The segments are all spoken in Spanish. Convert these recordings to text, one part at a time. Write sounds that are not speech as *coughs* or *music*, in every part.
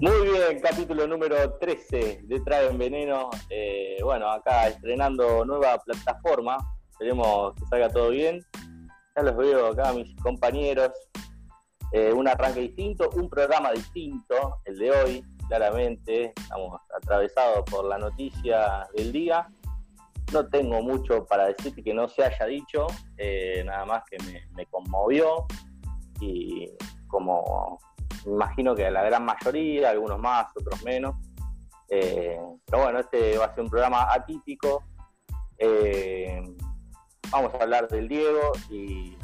Muy bien, capítulo número 13 de Traen Veneno. Eh, bueno, acá estrenando nueva plataforma. Esperemos que salga todo bien. Ya los veo acá, mis compañeros. Eh, un arranque distinto, un programa distinto, el de hoy, claramente. Estamos atravesados por la noticia del día. No tengo mucho para decirte que no se haya dicho, eh, nada más que me conmovió y como imagino que a la gran mayoría, algunos más, otros menos. Eh, pero bueno, este va a ser un programa atípico. Eh, vamos a hablar del Diego y,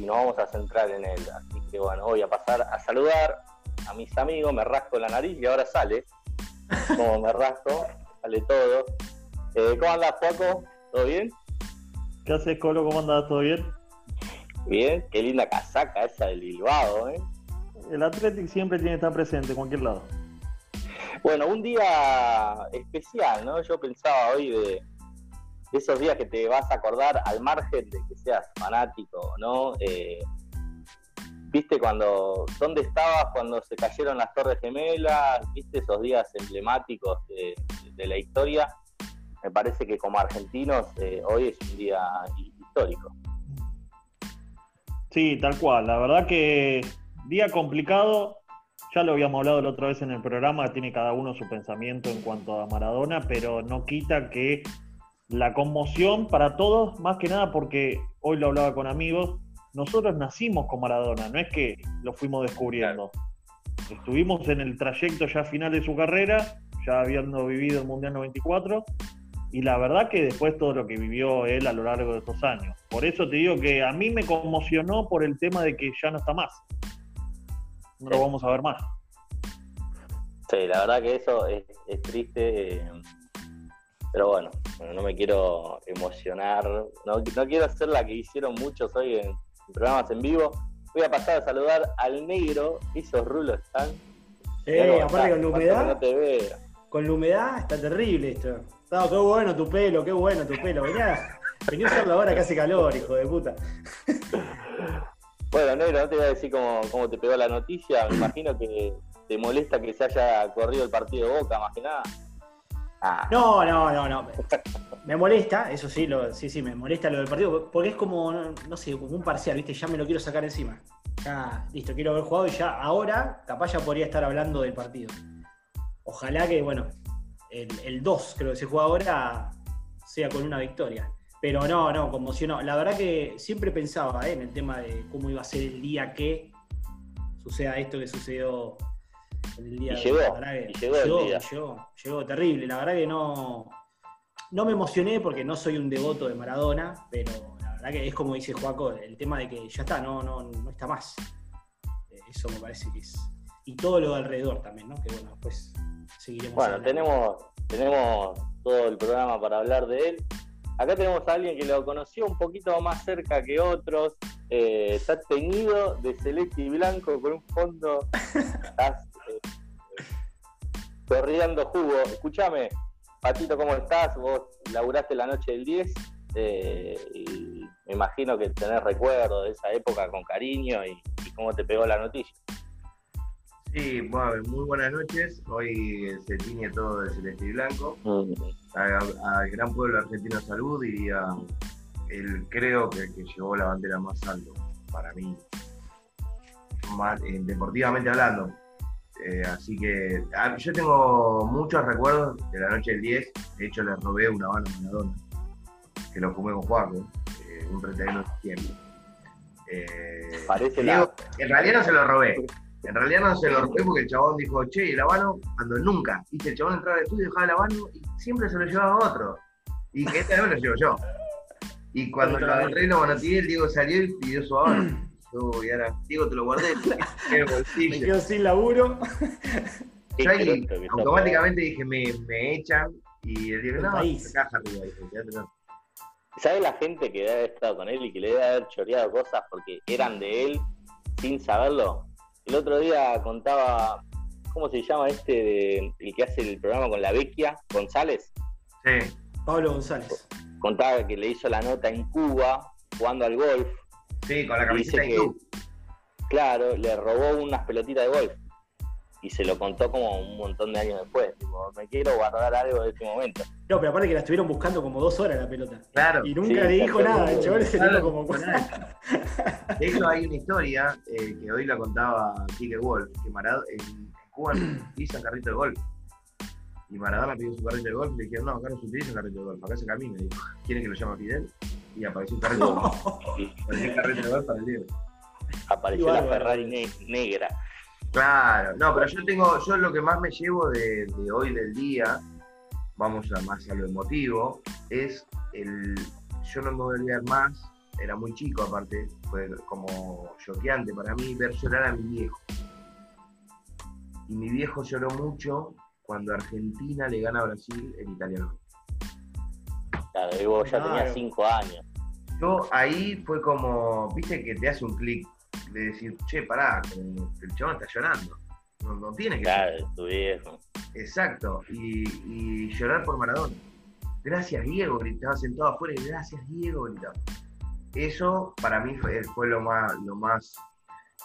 nos vamos a centrar en él. Así que bueno, voy a pasar a saludar a mis amigos, me rasco la nariz y ahora sale. Como me rasco, sale todo. Eh, ¿Cómo andas, Paco? ¿Todo bien? ¿Qué haces, Colo? ¿Cómo andas? ¿Todo bien? Bien, qué linda casaca esa del Bilbao, ¿eh? El Athletic siempre tiene que estar presente en cualquier lado. Bueno, un día especial, ¿no? Yo pensaba hoy de, esos días que te vas a acordar al margen de que seas fanático, ¿no? Eh, ¿Viste cuando, dónde estabas cuando se cayeron las Torres Gemelas? ¿Viste esos días emblemáticos de, la historia? Me parece que como argentinos eh, hoy es un día histórico. Sí, tal cual. La verdad que Día complicado, ya lo habíamos hablado la otra vez en el programa, tiene cada uno su pensamiento en cuanto a Maradona, pero no quita que la conmoción para todos, más que nada porque hoy lo hablaba con amigos, nosotros nacimos con Maradona, no es que lo fuimos descubriendo. Estuvimos en el trayecto ya final de su carrera, ya habiendo vivido el Mundial 94, y la verdad que después todo lo que vivió él a lo largo de estos años. Por eso te digo que a mí me conmocionó por el tema de que ya no está más no lo vamos a ver más. Sí, la verdad que eso es, triste, eh, pero bueno, no me quiero emocionar, no, quiero hacer la que hicieron muchos hoy en, programas en vivo. Voy a pasar a saludar al negro, esos rulos están. Eh, aparte con la humedad. con la humedad está terrible esto. qué bueno tu pelo, qué bueno tu pelo. Venía, venía a hacerlo ahora que hace calor, hijo de puta. *laughs* Bueno, Negro, no te voy a decir cómo, te pegó la noticia. Me imagino que te molesta que se haya corrido el partido de Boca, más que nada. Ah. No, no, no, no. Me molesta, eso sí, lo, sí, sí, me molesta lo del partido, porque es como, no, sé, como un parcial, ¿viste? Ya me lo quiero sacar encima. Ya, listo, quiero haber jugado y ya ahora capaz ya podría estar hablando del partido. Ojalá que, bueno, el, el 2 creo que se juega ahora sea con una victoria. Pero no, no, conmocionó. La verdad que siempre pensaba ¿eh? en el tema de cómo iba a ser el día que suceda esto que sucedió en el día y llegó, y llegó, llegó, llegó, terrible. La verdad que no, no me emocioné porque no soy un devoto de Maradona, pero la verdad que es como dice Joaco, el tema de que ya está, no, no, no está más. Eh, eso me parece que es. Y todo lo de alrededor también, ¿no? Que bueno, después seguiremos. Bueno, tenemos, tenemos todo el programa para hablar de él. Acá tenemos a alguien que lo conoció un poquito más cerca que otros. Eh, está teñido de celeste y blanco con un fondo. *laughs* Estás eh, jugo. Escúchame, Patito, ¿cómo estás? Vos laburaste la noche del 10 eh, y me imagino que tenés recuerdos de esa época con cariño y, cómo te pegó la noticia. Sí, bueno, muy buenas noches. Hoy se tiñe todo de celeste y blanco. Mm al gran pueblo argentino salud diría, él creo que, que llevó la bandera más alto para mí, eh, deportivamente hablando. Eh, así que yo tengo muchos recuerdos de la noche del 10. De hecho, le robé una mano a Maradona, que lo fumé con Juaco, eh, un 31 de septiembre. Parece En realidad no se lo robé. En realidad no se lo robé porque el chabón dijo, che, ¿y la mano? Cuando nunca. Y el chabón entraba al estudio, dejaba la mano y siempre se lo llevaba a otro. Y que esta vez me lo llevo yo. Y cuando lo agarré y lo manoteé, el Diego salió y pidió su ahora. *clears throat* y ahora, Diego, te lo guardé. *laughs* me quedo sin laburo. Yo ahí automáticamente dije, me, me echan. Y el Diego, no, caja arriba. ¿Sabes la gente que debe haber estado con él y que le debe haber choreado cosas porque eran de él sin saberlo? El otro día contaba, ¿cómo se llama este de, el que hace el programa con la Vecchia? González. Sí, Pablo González. Contaba que le hizo la nota en Cuba jugando al golf. Sí, con la camiseta de. Claro, le robó unas pelotitas de golf. Y se lo contó como un montón de años después. Tipo, me quiero guardar algo de ese momento. No, pero aparte que la estuvieron buscando como dos horas la pelota. Claro. Y nunca le dijo nada, el chaval se Claro, como nada. De hecho, hay una historia eh, que hoy la contaba Kike Wolf, que Maradona, en Cuba *clears throat* no utilizan carrito de golf. Y Maradona pidió su carrito de golf y le dijeron, no, acá no se utiliza carrito de golf, acá se camina. Y dijo, ¿quieren que lo llame Fidel? Y apareció un carrito de golf. *laughs* Apareció un carrito de golf para el Diego. Apareció la. Ferrari ne- negra. Claro, no, pero yo tengo, yo lo que más me llevo de, de hoy del día, vamos a más a lo emotivo, es el, yo no me voy a olvidar más, era muy chico aparte, fue como choqueante para mí ver llorar a mi viejo. Y mi viejo lloró mucho cuando Argentina le gana a Brasil en italiano. Claro, y vos ya Claro. tenías cinco años. Yo ahí fue como, viste que te hace un clic de decir, che, pará, el chabón está llorando. No, no tiene que Claro, tu viejo. Exacto, y, y llorar por Maradona. Gracias Diego, gritaba sentado afuera y gracias Diego, gritaba. Eso para mí fue, fue lo más lo más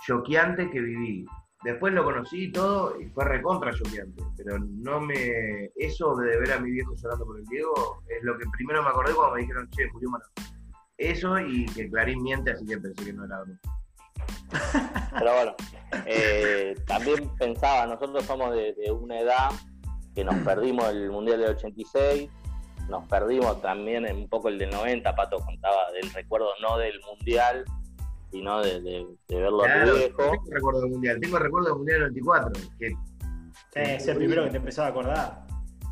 choqueante que viví. Después lo conocí y todo y fue recontra choqueante, pero no me... Eso de ver a mi viejo llorando por el Diego es lo que primero me acordé cuando me dijeron, che, murió Maradona. Eso y que Clarín miente, así que pensé que no era verdad. Pero bueno, eh, también pensaba, nosotros somos de, de una edad que nos perdimos el Mundial del 86, nos perdimos también un poco el del 90, Pato contaba del recuerdo no del Mundial, sino de, de- de verlo Claro, no viejo. tengo recuerdo del Mundial, tengo recuerdo del Mundial del 94, que es el primero que te empezaba a acordar.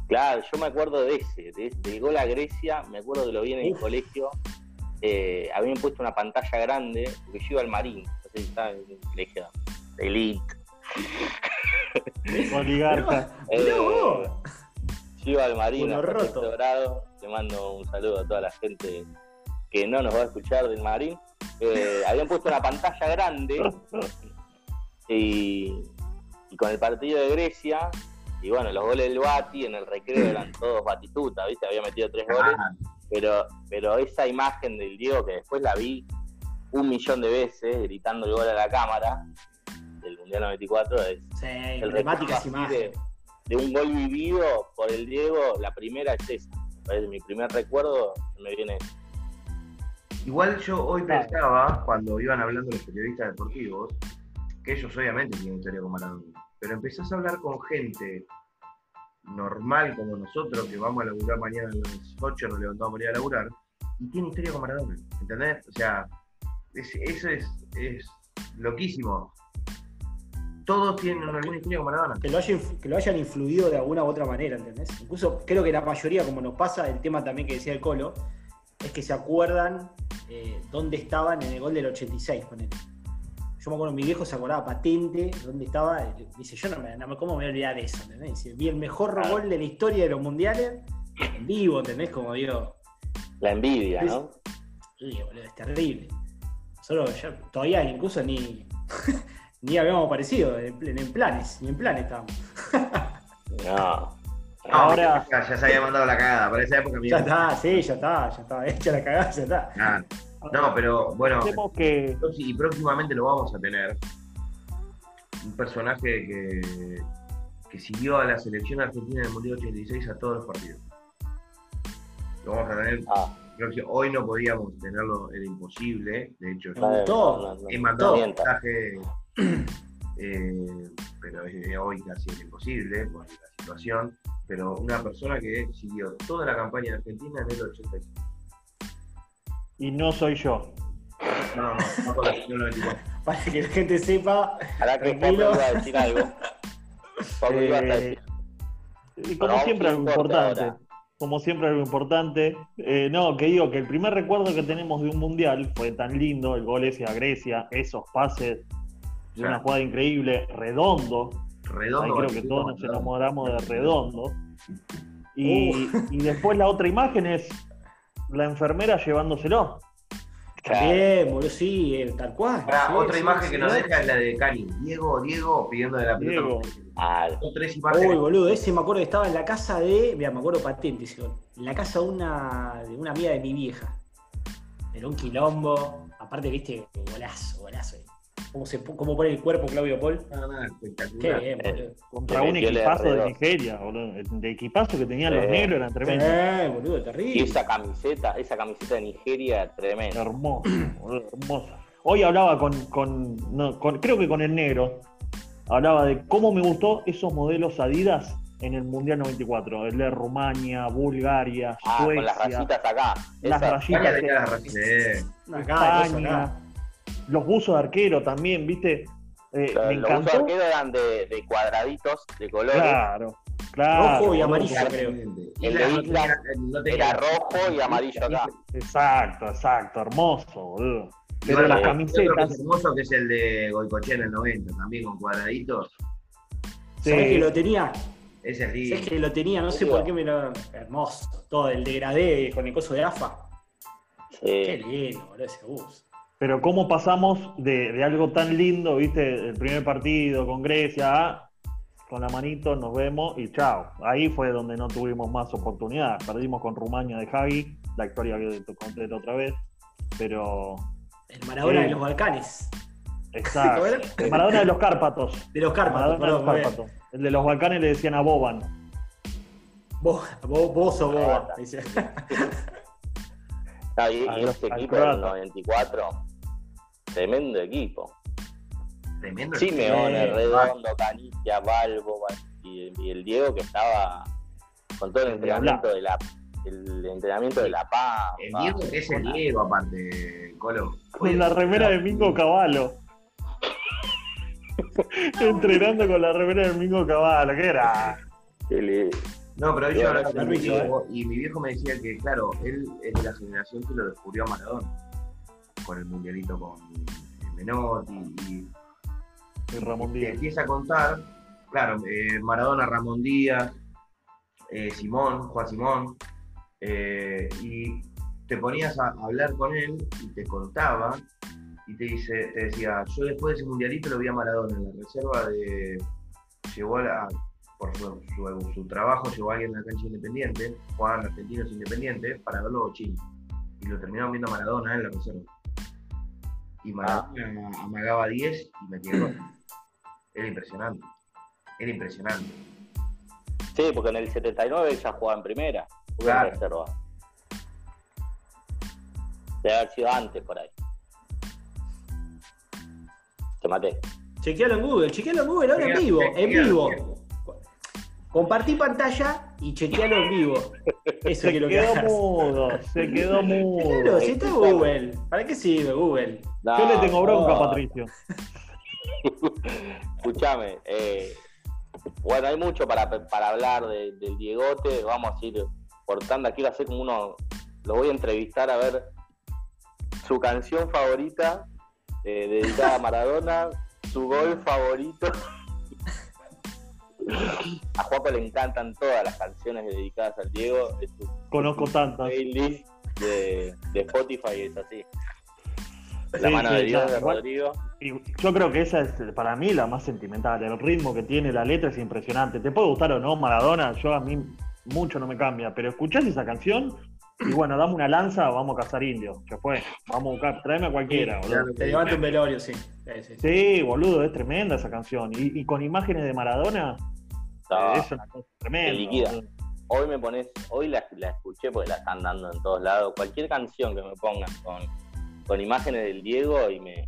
Claro, yo me acuerdo de ese, de, del gol a Grecia, me acuerdo que lo vi en el colegio. Eh, habían puesto una pantalla grande, porque yo iba al Marín, estaba en el colegio de Elite. Oligarca. *laughs* Eh, vos. Yo iba al Marín, Uno a roto. sexto grado. Le mando un saludo a toda la gente que no nos va a escuchar del Marín. Eh, habían puesto una pantalla grande *laughs* y, y con el partido de Grecia, y bueno, los goles del Bati en el recreo eran *clears throat* todos Batistuta, ¿viste? Había metido tres goles, Ah, pero, pero esa imagen del Diego que después la vi un millón de veces gritando el gol a la cámara del Mundial 94 es Sí, el emblemáticas de, un gol vivido por el Diego, la primera es esa. Es mi primer recuerdo, me viene Igual yo hoy pensaba, cuando iban hablando los periodistas deportivos, que ellos obviamente tienen historia con Maradona, pero empezás a hablar con gente normal como nosotros, que vamos a laburar mañana a las 8, nos levantamos para ir a laburar, y tiene historia con Maradona, ¿entendés? O sea, es- eso es, es loquísimo. Todos tienen alguna historia con Maradona. Que lo, hayan, que lo hayan influido de alguna u otra manera, ¿entendés? Incluso creo que la mayoría, como nos pasa, el tema también que decía el Colo, es que se acuerdan eh, dónde estaban en el gol del 86, ponele. Yo me acuerdo, mi viejo se acordaba patente dónde estaba. Dice, yo no me, no me- ¿cómo me voy a olvidar de eso? ¿entendés? Dice, vi el mejor Claro. gol de la historia de los mundiales en vivo, ¿entendés? Como digo, la envidia, ¿no? y, boludo, es terrible. Nosotros ya, todavía incluso ni, *laughs* ni habíamos aparecido en, en planes, ni en planes estábamos. *laughs* No. Ahora- ya, ya se había mandado la cagada, para esa época Ya mira. está, sí, ya está, ya está, hecha la cagada, ya está. Ah, No, pero bueno, que y próximamente lo vamos a tener. Un personaje que, que siguió a la selección argentina en el Mundial 86 a todos los partidos. Lo vamos a tener. Ah, Hoy no podíamos tenerlo, era imposible. De hecho, yo he mandado un mensaje, *clears throat* eh, pero es- hoy casi es imposible por la situación. Pero una persona que siguió toda la campaña de Argentina en el 86. y no soy yo. No, no, no, no con la selección 94. Para que la gente sepa, Ahora que. Pablo iba a decir algo. *laughs* Pablo a Eh, decir. Y como siempre ¿qué algo importa importante. Como siempre algo importante. Eh, no, que digo que el primer recuerdo que tenemos de un mundial fue tan lindo, el gol ese a Grecia, esos pases, de una jugada increíble, redondo. Ahí Redondo. creo que todos nos enamoramos de redondo. Y, y después la otra imagen es la enfermera llevándoselo. boludo, sí, eh, tal cual. Sí, otra sí, imagen sí, que nos sí. deja es la de Cani. Diego, Diego pidiendo de la pelota. Ah, imágenes. Uy, boludo, ese me acuerdo que estaba en la casa de. Mira, me acuerdo patente ese gol. En la casa de una, de una amiga de mi vieja. Era un quilombo. Aparte, viste, golazo, golazo. cómo, se, cómo pone el cuerpo Claudio Paul. Espectacular. Qué bien, Eh, boludo. Contra un equipazo de R2. Nigeria, boludo. El de equipazo que tenían los negros eran tremendos. Eh, boludo, Y terrible. esa camiseta, esa camiseta de Nigeria, tremenda. Hermoso, boludo, hermoso. Hoy hablaba con, con, no, con- creo que con el negro, hablaba de cómo me gustó esos modelos Adidas en el Mundial 94. El de Rumania, Bulgaria, Ah, con las Suecia, rayitas acá. las Esa- rayitas España de de- Acá, eso España, acá. los buzos de arquero también, ¿viste? Eh, los me los buzos encantó. arqueros eran de, de cuadraditos, de colores. Claro, claro. Rojo y amarillo. creo. El de la- no Islas tenía- no tenía- Era rojo y amarillo acá. Exacto, exacto, hermoso, boludo. Pero las otro que camisetas. es hermoso que es el de Goicochea en el 90, también con cuadraditos. sí, ¿Sabés que lo tenía? Ese es lindo. ¿Sabés que lo tenía? No sé por qué me lo. Hermoso. Todo el degradé con el coso de AFA. Qué Sí. lindo, boludo, ese bus. Pero cómo pasamos de, de algo tan lindo, viste, el primer partido con Grecia, a con la manito nos vemos y chao. Ahí fue donde no tuvimos más oportunidad. Perdimos con Rumania de Javi, la historia que te conté la otra vez. Pero, El Maradona Sí. de los Balcanes. exacto. *laughs* El Maradona de los Cárpatos. De los Cárpatos, Maradona de los perdón. muy bien. Cárpatos. El de los Balcanes le decían a Boban. Vos, vos, vos o Boba. dice. Ah, y, y al equipo del croata. 94, tremendo equipo. Tremendo. Simeone, Sí. Redondo, Canicia, Balbo y, y el Diego que estaba con todo el entrenamiento de la el entrenamiento de la Pampa. El Diego que es el Diego, aparte, Colo. Con la remera de Mingo Cavallo. *laughs* Entrenando con la remera de Mingo Cavallo. ¿Qué era? No, pero yo hablaba con mi viejo y mi viejo me decía que, claro, él es de la generación que lo descubrió a Maradona. Con el mundialito con Menotti y, Y Ramón Díaz. empieza a contar, claro, eh, Maradona, Ramón Díaz, eh, Simón, Juan Simón, eh, y te ponías a hablar con él y te contaba y te dice, te decía, yo después de ese mundialito lo vi a Maradona en la reserva de llegó a la- por su, su- su trabajo llegó alguien a la cancha independiente, jugaban argentinos independientes para verlo a Chile. Y lo terminaron viendo a Maradona en la reserva. Y Maradona amagaba 10 y metía gol. Era impresionante. Era impresionante. Sí, porque en el 79 ya jugaba en primera, Claro. Debe haber sido antes por ahí. Te maté. Chequealo en Google, chequealo en Google ahora en vivo, en vivo. Compartí pantalla y chequealo en vivo. *laughs* Eso Se quiero que quedó mudo, se quedó mudo. Claro, si está Google. ¿Para qué sirve Google? No, Yo le tengo bronca, no, Patricio. *laughs* Escuchame, eh, bueno, hay mucho para, para hablar de- del Diegote, vamos a ir por tanda, quiero hacer como uno, lo voy a entrevistar a ver su canción favorita eh, dedicada a Maradona, su gol favorito. A Juanpa le encantan todas las canciones dedicadas al Diego, es su Conozco tantas. playlist de, de Spotify, es así. La Sí, mano sí, de Dios de Rodrigo. Y yo creo que esa es para mí la más sentimental. El ritmo que tiene la letra es impresionante. Te puede gustar o no Maradona, yo a mí mucho no me cambia, pero escuchás esa canción y bueno, dame una lanza, vamos a cazar indios. Ya fue, vamos a buscar, tráeme a cualquiera, Sí, boludo. Te levanta un velorio, sí. Sí, sí, sí. Sí, boludo, es tremenda esa canción. Y, y con imágenes de Maradona, No. es una cosa tremenda. Hoy me pones, hoy la, la escuché porque la están dando en todos lados. Cualquier canción que me pongan con, con imágenes del Diego y me,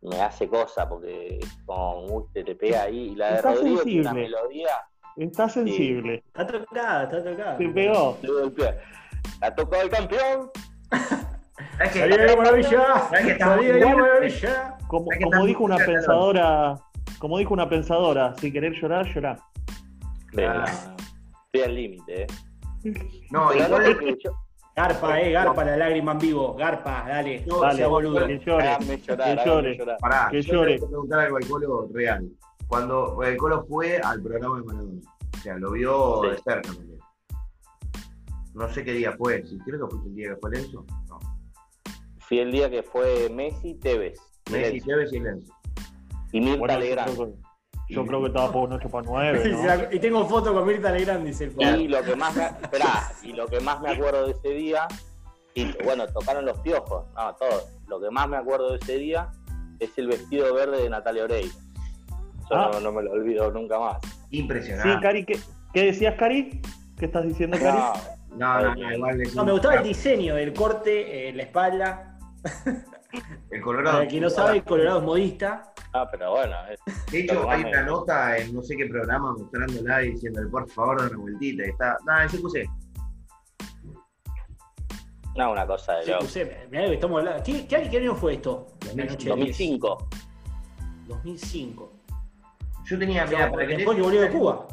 me hace cosa porque como uy, te, te pega ahí. Y la de Rodrigo tiene una melodía, Está sensible. Está tocada, está tocada. Se pegó. La tocó el campeón. Es que, Salí de la maravilla. ¿Sabés que está Salí de la maravilla. Como, Hay que como dijo una pensadora, como dijo una pensadora, si querés llorar, llorar. Claro. Estoy al límite, eh. No, Pero igual no yo- Garpa, eh, garpa la lágrima en vivo. Garpa, dale. No Dale, sea boludo. que llore. háganme llorar, que llore. llorar. Pará, Que yo llore. te voy a preguntar algo al Colo real. Cuando el Colo fue al programa de Maradona, o sea, lo vio Sí. de cerca también. No sé qué día fue, si creo que fue el día que fue Lenzo. No. Fui el día que fue Messi, Tevez. Messi, Tevez y Lenzo. Y Mirta Bueno, Legrand. creo, que, yo creo que estaba por un 8 para 9, ¿no? Y tengo foto con Mirta Legrand, dice el Y lo que más me, *laughs* esperá, y lo que más me acuerdo de ese día, y bueno, tocaron los piojos, no, todo. Lo que más me acuerdo de ese día es el vestido verde de Natalia Oreiro. Yo Ah. no, no me lo olvido nunca más. Impresionante. Sí, Cari, ¿qué, qué decías, Cari? ¿Qué estás diciendo, Cari? No, No, no, no, igual es No, me gustaba el diseño del corte, eh, la espalda. El Colorado. Para quien no sabe, el Colorado es modista. ah, pero bueno, es- De hecho, hay una nota en no sé qué programa mostrándola y diciéndole, por favor, da una vueltita. Y está. Nada, yo puse. no, una cosa de Sí, loco. puse, mirá que estamos hablando. ¿Qué, qué, qué año fue esto? La noche del 10. 2005. 2005. Yo tenía, para que después volvió de Cuba.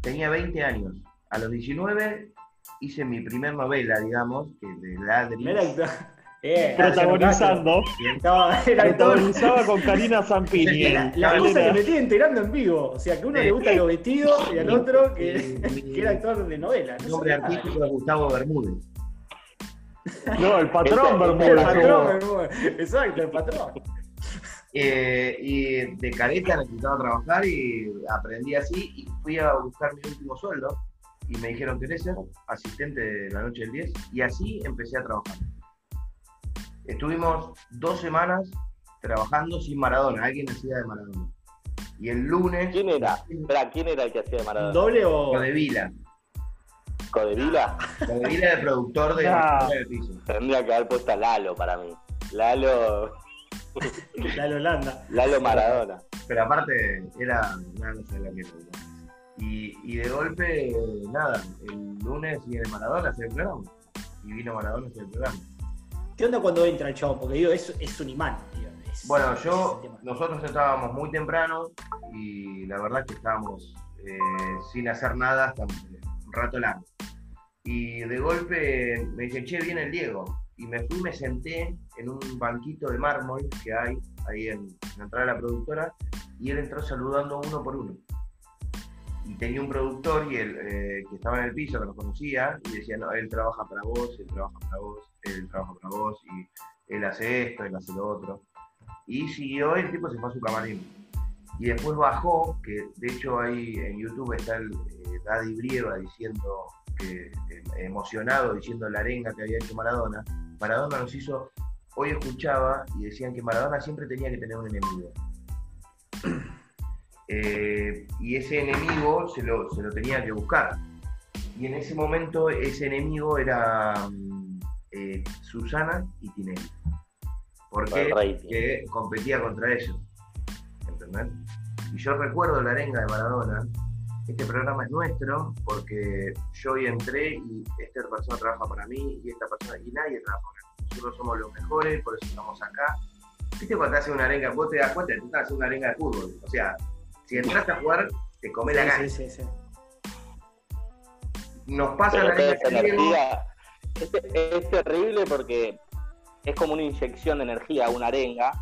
Tenía 20 años. A los 19 hice mi primer novela, digamos, que de Ladri. *laughs* Eh, Protagonizando. Protagonizaba con Karina *laughs* Zampini. La, cosa que me estoy enterando en vivo. O sea, que a uno le gustan los vestidos y al otro que, *laughs* que era actor de novela. No nombre artístico es Gustavo Bermúdez. No, el patrón El- El Bermúdez. patrón, Bermúdez. exacto, el patrón. Eh, y de careta necesitaba trabajar y aprendí así y fui a buscar mi último sueldo y me dijeron querés ser asistente de la noche del 10 y así empecé a trabajar. Estuvimos dos semanas trabajando sin Maradona, alguien hacía de Maradona. Y el lunes, ¿Quién era? *laughs* Espera, ¿quién era el que hacía de Maradona? ¿Doble o.? de Vila, ¿Codevila? de Vila de productor de Ah. del piso. Tendría que haber puesto a Lalo para mí. Lalo, *laughs* La Holanda. Lalo Maradona. Pero aparte era no sé la que y, y de golpe, nada, el lunes viene Maradona hacer el programa. Y vino Maradona hacer el programa. ¿Qué onda cuando entra el chavo? Porque digo, es, es un imán. es- Bueno, yo, es nosotros estábamos muy temprano y la verdad que estábamos eh, sin hacer nada hasta un rato largo. Y de golpe me dicen, che, viene el Diego. Y me fui, me senté en un banquito de mármol que hay ahí en, en la entrada de la productora y él entró saludando uno por uno. Y tenía un productor y él, eh, que estaba en el piso, que nos conocía, y decía, no, él trabaja para vos, él trabaja para vos, él trabaja para vos, y él hace esto, él hace lo otro. Y siguió, el tipo se fue a su camarín. Y después bajó, que de hecho ahí en YouTube está el eh, Daddy Brieva diciendo, eh, emocionado, diciendo la arenga que había hecho Maradona. Maradona nos hizo, hoy escuchaba y decían que Maradona siempre tenía que tener un enemigo. *clears throat* Eh, y ese enemigo se lo, se lo tenía que buscar. Y en ese momento ese enemigo era mm, eh, Susana y Tinelli. ¿Por Para qué? el rating. que competía contra ellos. ¿Entendés? Y yo recuerdo la arenga de Maradona. Este programa es nuestro porque yo hoy entré y esta persona trabaja para mí y esta persona y nadie trabaja para mí. Nosotros somos los mejores, por eso estamos acá. ¿Viste cuando te hace una arenga? Vos te das cuenta, tú estás haciendo una arenga de fútbol. O sea, si entraste a jugar, te come la gana. Sí, sí, sí. Nos pasa Pero la arenga es, es terrible porque es como una inyección de energía, una arenga,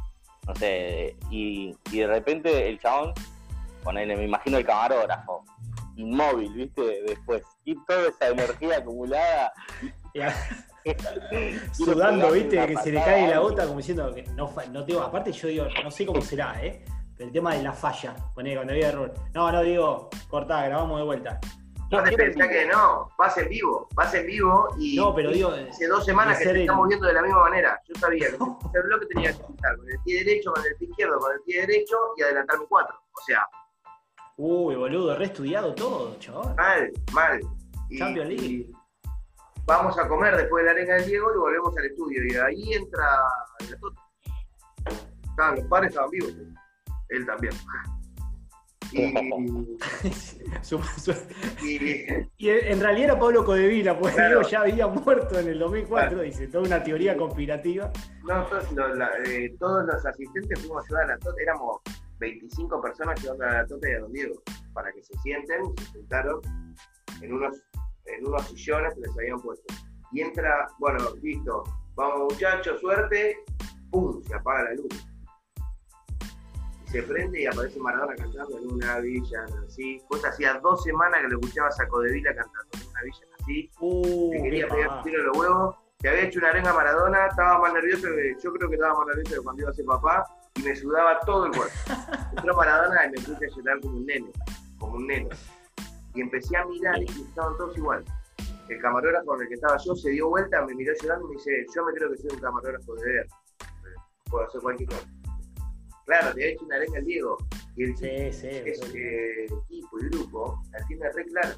no sé, y, y de repente el chabón, ponele, me imagino el camarógrafo, inmóvil, ¿viste? Después, y toda esa energía acumulada. *laughs* *laughs* Sudando, viste, que se le cae la gota como diciendo que no, no tengo. Aparte, yo digo, no sé cómo será, ¿eh? Pero el tema de la falla, poné cuando había error. No, no, digo, cortá, grabamos de vuelta. No te pensás que no, vas en vivo, vas en vivo y No, pero digo, hace dos semanas que te el- estamos viendo de la misma manera. Yo sabía que *laughs* el bloque tenía que pintar con el pie derecho, con el pie izquierdo, con el pie derecho y adelantarme cuatro. O sea, Uy, boludo, re estudiado todo, chaval. mal, mal. Y, Champions League. y vamos a comer después de la arenga del Diego y volvemos al estudio. Y ahí entra la Tota. Estaban los padres, estaban vivos. Él también. Y, *laughs* y- y en realidad era Pablo Codevila, porque Claro. Diego ya había muerto en el 2004, dice, toda una teoría conspirativa. No, todos los, la- eh, todos los asistentes fuimos a ayudar a la Tota, éramos 25 personas ayudando a la y a Don Diego, para que se sienten, se sentaron en unos, en unos sillones que les habían puesto. Y entra, bueno, listo, vamos muchachos, suerte, ¡pum! Se apaga la luz. Y se prende y aparece Maradona cantando en una villa así. Pues hacía dos semanas que lo escuchabas a Codevila cantando en una villa así Uh, que qué quería pegar un tiro en los huevos, que había hecho una arenga a Maradona, estaba más nervioso que yo creo que estaba más nervioso que cuando iba a ser papá y me sudaba todo el cuerpo. *laughs* Entró Maradona y me puse a llorar como un nene, como un nene. Y empecé a mirar y estaban todos igual. El camarógrafo con el que estaba yo se dio vuelta, me miró llorando y me dice, yo me creo que soy un camarógrafo de ver. Puedo hacer cualquier cosa. claro, le ha hecho una arenga al Diego. Y el Sí, sí. eh, equipo y grupo la tiene re clara.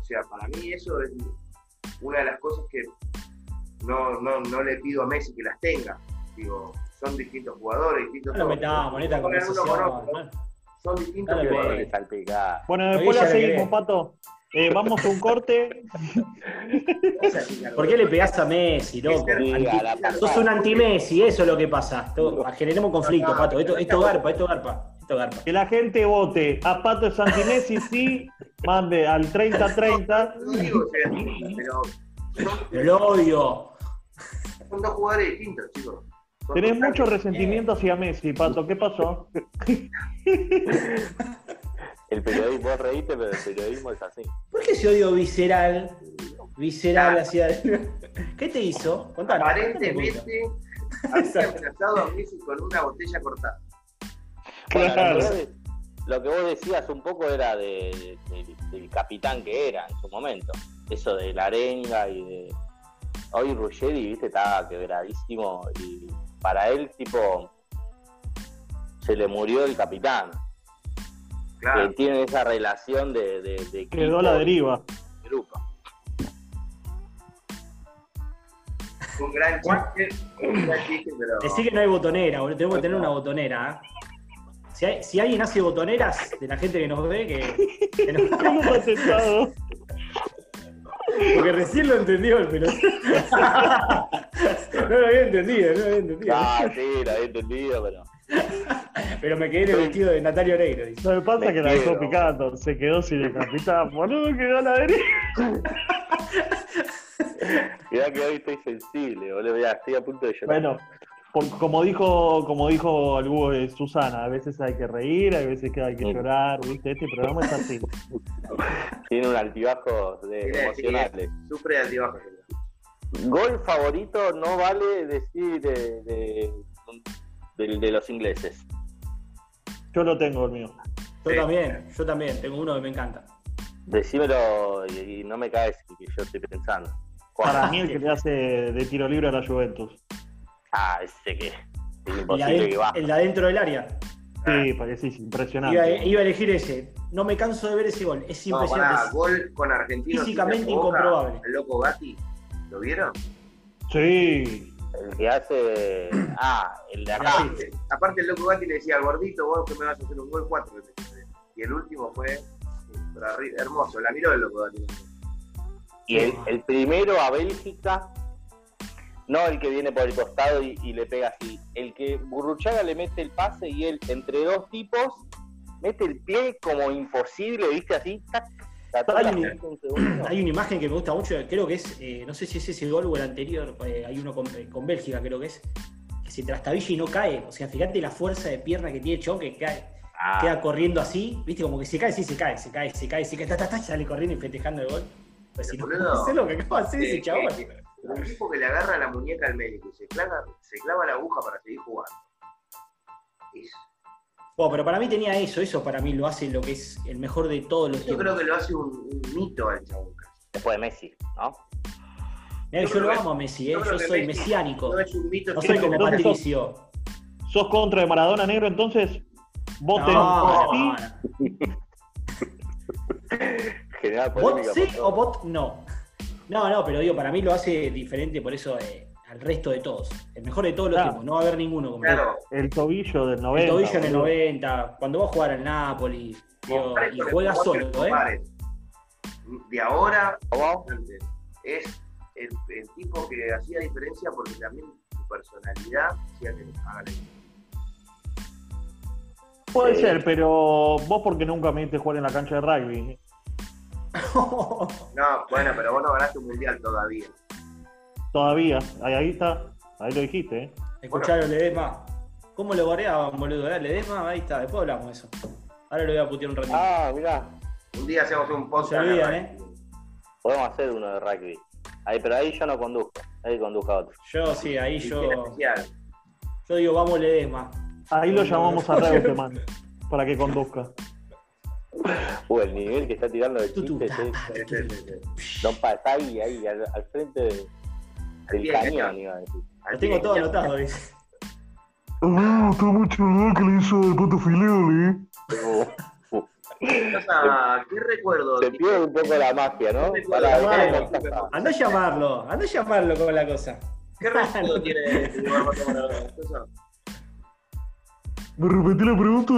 O sea, para mí eso es una de las cosas que no, no, no le pido a Messi que las tenga. Digo, son distintos jugadores, distintos. No metamos en esta conversación. Son distintos Dale, jugadores. Bueno, después la seguimos. Pato. Eh, vamos a un corte. *laughs* ¿Por qué le pegás a Messi, loco? Pasada. Sos un anti-Messi, eso es lo que pasa. Generemos conflicto, Pato. Esto, esto garpa, esto garpa. Esto garpa. Que la gente vote a Pato Santinesi, sí, mande al 30-30. No digo que sea distinto, pero son, Pero lo odio. son dos jugadores distintos, chicos. Tenés mucho resentimiento hacia Messi, Pato. ¿Qué pasó? *laughs* El periodismo, vos reíste, pero el periodismo es así. ¿Por qué ese odio visceral? Visceral hacia. *laughs* ¿Qué te hizo? Contanos. Aparentemente había amenazado a Messi con una botella cortada. Bueno, Claro. lo, que vos, de- lo que vos decías un poco era de, de- del capitán que era en su momento. Eso de la arenga y de. Hoy Ruggeri, viste, estaba quebradísimo y para él, tipo, se le murió el capitán. Claro. Que tiene esa relación de. de, de Quedó la deriva. grupo. Un gran chiste, un gran chiste, pero. Decí que no hay botonera, boludo. Tenemos que tener una botonera. ¿eh? Si, hay- si alguien hace botoneras de la gente que nos ve, que, que nos-. *laughs* Porque recién lo entendió el pelotón. *laughs* no lo había entendido, no lo había entendido. Ah, sí, lo había entendido, pero. Pero me quedé en el vestido de Natalia Oreiro. dice. Lo que pasa es que la dejó picando. Se quedó sin el capitán. *laughs* Boludo, quedó a la deriva. Mirá que hoy estoy sensible, boludo. Mirá, estoy a punto de llorar. Bueno, por- como dijo como dijo de Susana, a veces hay que reír, a veces que hay que Sí. llorar, ¿viste? Este programa es así. Tiene un altibajo de, emocionales. que Sufre de altibajos. Gol favorito no vale decir de, de, de- de los ingleses. Yo lo tengo el mío. Yo Sí. también, yo también. Tengo uno que me encanta. Decímelo y, y no me caes que yo estoy pensando. Para mí el que le hace de tiro libre a la Juventus. Ah, ese que es imposible que va. el de adentro del área. Sí, parece Iba, impresionante. iba a elegir ese. No me canso de ver ese gol. Es No, impresionante. pará, gol con argentinos. Físicamente Boca, incomprobable. El loco Gatti. ¿Lo vieron? Sí. El que hace. Ah, el de acá. Aparte el loco Gatti le decía, gordito, vos que me vas a hacer un gol 4. Y el último fue hermoso. La miró el loco Gatti. Y el, el primero a Bélgica, no el que viene por el costado y, y le pega así. El que Burruchaga le mete el pase y él, entre dos tipos, mete el pie como imposible, ¿viste? Así. tac, Hay un- una imagen que me gusta mucho, creo que es, eh, no sé si es ese gol o el anterior, eh, hay uno con, eh, con Bélgica, creo que es, que se trastabilla y no cae. O sea, fíjate la fuerza de pierna que tiene Chon, que cae, Ah, queda corriendo así, viste, como que se cae, sí, se cae, se cae, se cae, se cae, ta, ta, ta, y sale corriendo y festejando el gol. Pues si no, Boludo. *laughs* no sé lo que acaba de hacer ese chabón. Eh, Un tipo que le agarra la muñeca al médico y se clava, se clava la aguja para seguir jugando. Es- Bueno, pero para mí tenía eso, eso para mí lo hace lo que es el mejor de todos los yo tiempos. creo que lo hace un, un mito al chabón. después de Messi, ¿no? Mirá, yo lo amo a Messi, eh, yo soy Messi- mesiánico. No es un mito. No soy como sos- Patricio. ¿Sos contra de Maradona negro entonces? Voten No, por sí. no, no. *laughs* General ¿Bot polémica sí o bot no? No, no, pero digo, para mí lo hace diferente por eso eh, al resto de todos. El mejor de todos los Claro. tiempos. No va a haber ninguno como Claro, El tobillo del él. 90. El tobillo en el boludo. 90, cuando va a jugar al Napoli, digo, y con el juega jugador que solo, ¿eh? De ahora. Es el, el tipo que hacía diferencia porque también su personalidad hacía que haga la Puede Sí. ser, pero vos porque nunca me viste jugar en la cancha de rugby. *laughs* No, bueno, pero vos no ganaste un mundial todavía. Todavía. Ahí, ahí está. Ahí lo dijiste, ¿eh? Escuchalo, Ledesma. ¿Cómo lo goreaban, boludo? ¿Eh? Ledesma, ahí está, después hablamos de eso. Ahora lo voy a putear un ratito. Ah, mirá. Un día hacemos un podcast. se olvidan, de ¿eh? Podemos hacer uno de rugby. Ahí, pero ahí yo no conduzco. Ahí conduzca otro. Yo sí, ahí yo, especial. yo digo, vamos Ledesma. Ahí lo llamamos a. *laughs* Reutemann para que conduzca. Uh, el nivel que está tirando sí, sí. Don Pa, está ahí, ahí, al, al frente de- del Bien, cañón, iba a decir. Lo tengo todo anotado, me gustó mucho el gol que le hizo el Pato Filioli. ¿eh? ¿Qué recuerdo? Se pierde un poco la magia, ¿no? Para, anda a llamarlo, anda a llamarlo como la cosa. ¿Qué recuerdo tiene ¿Me repetí la pregunta?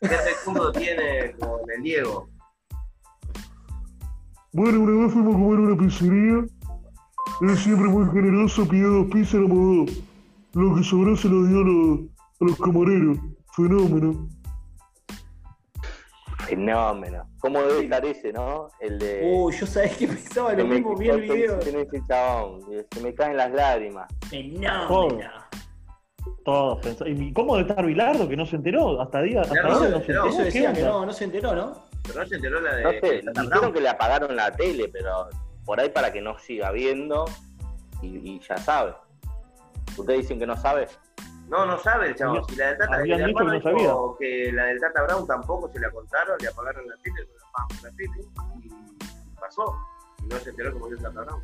¿Qué recuerdo tiene con el Diego? Bueno, una vez fuimos a comer a una pizzería. Él siempre muy generoso, pidió dos pizzas y nos Lo que sobró se lo dio a los, a los camareros. Fenómeno. Fenómeno. ¿Cómo debe estar ese, no? El de. Uy, yo sabés que pensaba lo mismo, vi el video. Ese chabón, se me caen las lágrimas. Fenómeno. Todos. ¿Y cómo debe estar Bilardo que no se enteró? Hasta día, hasta no, ahora no se enteró. Eso decía que no, no se enteró, ¿no? Pero no se enteró la de. No sé, dijeron que le apagaron la tele, pero por ahí para que no siga viendo y, y ya sabe. ¿Ustedes dicen que no sabe? No, no sabe el chavo. Si la del Tata, Habían dicho que no sabía. que la del Tata Brown tampoco se la contaron, le apagaron la tele, le apagaron la tele y pasó. Y no se enteró como el Tata Brown.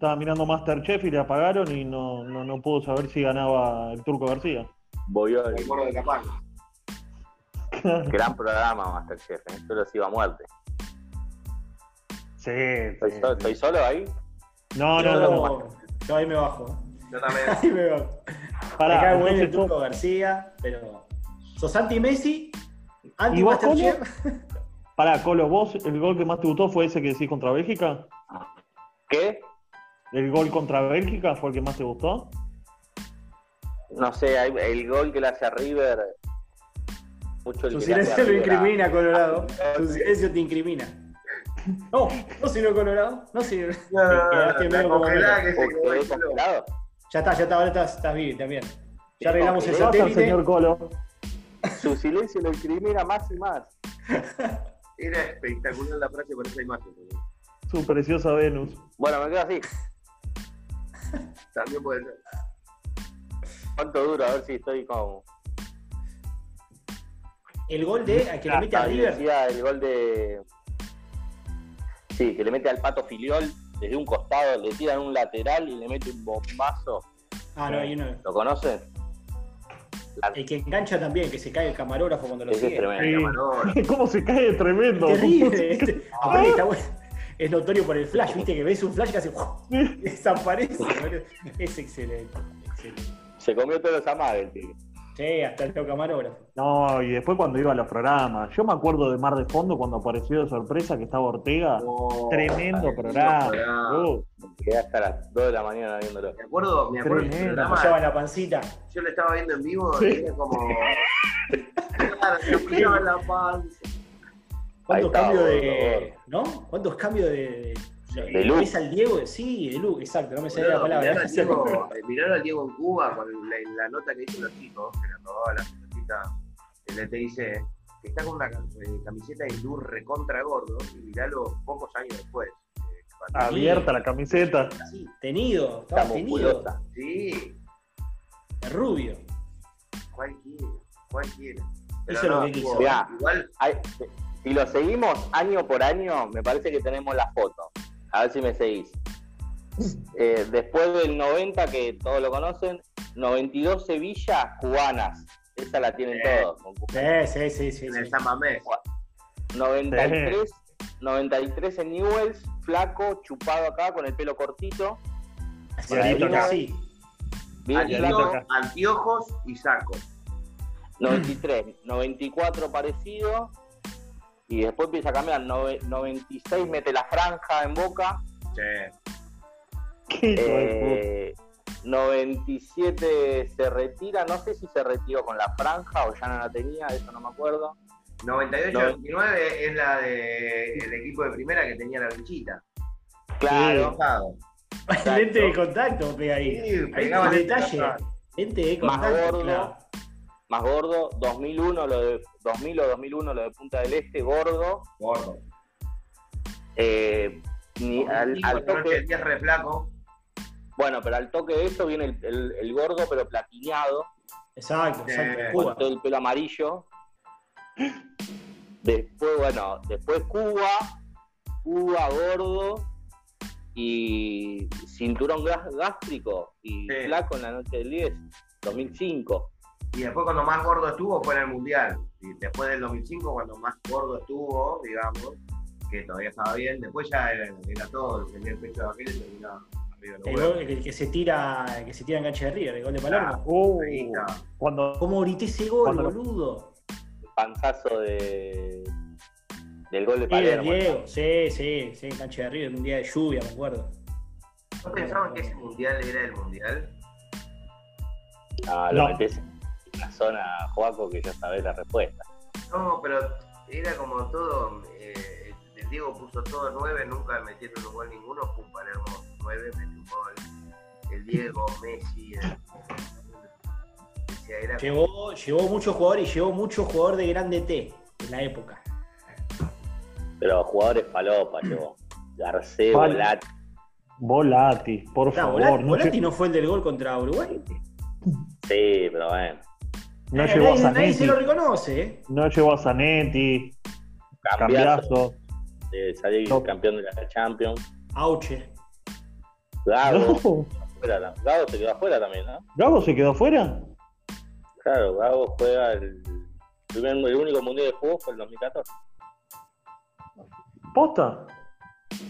Estaba mirando Masterchef y le apagaron y no, no, no pudo saber si ganaba el Turco García. Voy a El de capaz. Gran programa Masterchef, ¿eh? solo se iba a muerte. Sí, ¿Estoy, sí, solo, sí. ¿Estoy solo ahí? No, no, no. Yo ahí me bajo. Yo también. *laughs* Ahí me bajo. Pará, me cae bueno el Turco García, pero. ¿Sos ¿Anti vos cómo? Masterchef? Pará, Colo, ¿vos el gol que más te gustó fue ese que decís contra Bélgica? ¿Qué? ¿El gol contra Bélgica fue el que más te gustó? No sé, el gol que le hace a River. Mucho el silencio lo River a- incrimina, Colorado. Su silencio te incrimina. No, no sirvió Colorado. No sirvió. No, Te quedaste la medio como congelada medio. que ¿O se quedó quedó el culo. congelado? Ya está, ya está, ahora estás, estás bien también. Ya arreglamos el ¿Qué pasa, satélite. señor Colo? Su silencio lo incrimina más y más. Era espectacular la frase con esa imagen. boludo. Su preciosa Venus. Bueno, me quedo así. También puede ser. ¿Cuánto dura? A ver si estoy con. El gol de a que le mete a Ah, River. el gol de. Sí, que le mete al pato filiol desde un costado, le tiran un lateral y le mete un bombazo. Ah, no, hay uno. ¿Lo conocen? El que engancha también, que se cae el camarógrafo cuando lo Ese es sigue. tremendo. *laughs* ¿Cómo se cae tremendo? Terrible. este. Aparte está bueno. Es notorio por el flash, viste que ves un flash que hace desaparece. boludo. Es excelente. excelente. Se comió todos los el tigre. Sí, hasta el camarógrafo. No, y después cuando iba a los programas. Yo me acuerdo de Mar de Fondo cuando apareció de sorpresa que estaba Ortega. No, Tremendo programa. programa. Uh, Quedé hasta las 2 de la mañana viéndolo. Me acuerdo, me acuerdo Tremendo. La programa, la pancita. yo lo estaba viendo en vivo Sí. y era como. *laughs* La panza. ¿Cuántos cambios de. ¿No? ¿Cuántos cambios de. de, look. ¿Ves al Diego? Sí, de look, exacto, no me salía la palabra. Mirar al Diego, *laughs* mirar al Diego en Cuba con la, la nota que hizo los chicos, que le robaba la pelotita del TIC, que está con una eh, camiseta de luz recontra gordo, y miralo pocos años después. eh, cuando- abierta la camiseta. Sí, tenido, estaba Está tenido. musculosa. Sí, Rubio. cualquiera, cualquiera. Hizo lo que quiso. Igual, Ay, si lo seguimos año por año, me parece que tenemos la foto. A ver si me seguís. Eh, después del 90, que todos lo conocen, 92 Sevilla cubanas. Esa la tienen Eh. todos. Sí, sí, sí, sí. en sí. el San Mamés. 93, 93 en Newells, flaco, chupado acá, con el pelo cortito. Diarito flaco. acá. anteojos y saco. 93, 94 parecido. Y después empieza a cambiar. Nove- 96 mete la franja en boca. De Eh, 97 se retira, no sé si se retiró con la franja o ya no la tenía, eso no me acuerdo. 98-29 es la del equipo de primera que tenía la bichita. Claro. *laughs* Lente de contacto, pega ahí. Sí, Ahí pegaba el lente de detalle. contacto. Lente de Más contacto. gordo. claro. Más gordo, 2001 lo de 2000 o 2001 lo de Punta del Este, gordo. Gordo. Eh, ni- al, al toque, día re flaco. bueno, pero al toque de eso viene el, el- el gordo pero platineado, Exacto, Eh, exacto. con Cuba. todo el pelo amarillo. Después, bueno, después Cuba, Cuba gordo y cinturón gástrico y Sí. flaco en la noche del 10. 2005. Y después cuando más gordo estuvo fue en el Mundial. Y después del 2005, cuando más gordo estuvo, digamos, que todavía estaba bien, después ya era, todo, tenía el pecho de aquel y terminaba. El, el, que se tira, el que se tira en cancha de River, el gol de Palermo. Uh, cuando, ¿Cómo grité ese gol, boludo? El panzazo de del gol de Palermo. Sí, Diego, sí, sí, sí, en cancha de River, un día de lluvia, me acuerdo. ¿No pensaban que ese mundial era el mundial? Ah, lo metés en la zona, Joaco, que ya sabés la respuesta. No, pero era como todo. Eh, el Diego puso todo nueve, nunca metieron un gol ninguno. Pum, Palermo nueve, metió un gol. El Diego, Messi. El, llevó, llevó muchos jugadores y llevó mucho jugador de grande T en la época. Pero jugadores palopa, llevó. Garcés, Volati. Volati, por favor. Volati, no, fue el del gol contra Uruguay. Sí, pero bueno. No eh, llegó a Zanetti. Nadie se lo reconoce. ¿eh? No llegó a Zanetti. Cambiazo. Eh, salir campeón de la Champions. Auche. Gago. Gago se quedó afuera también, ¿no? ¿Gago se quedó afuera? Claro, Gago juega el, primer, el único mundial de juego fue el 2014. ¿Posta?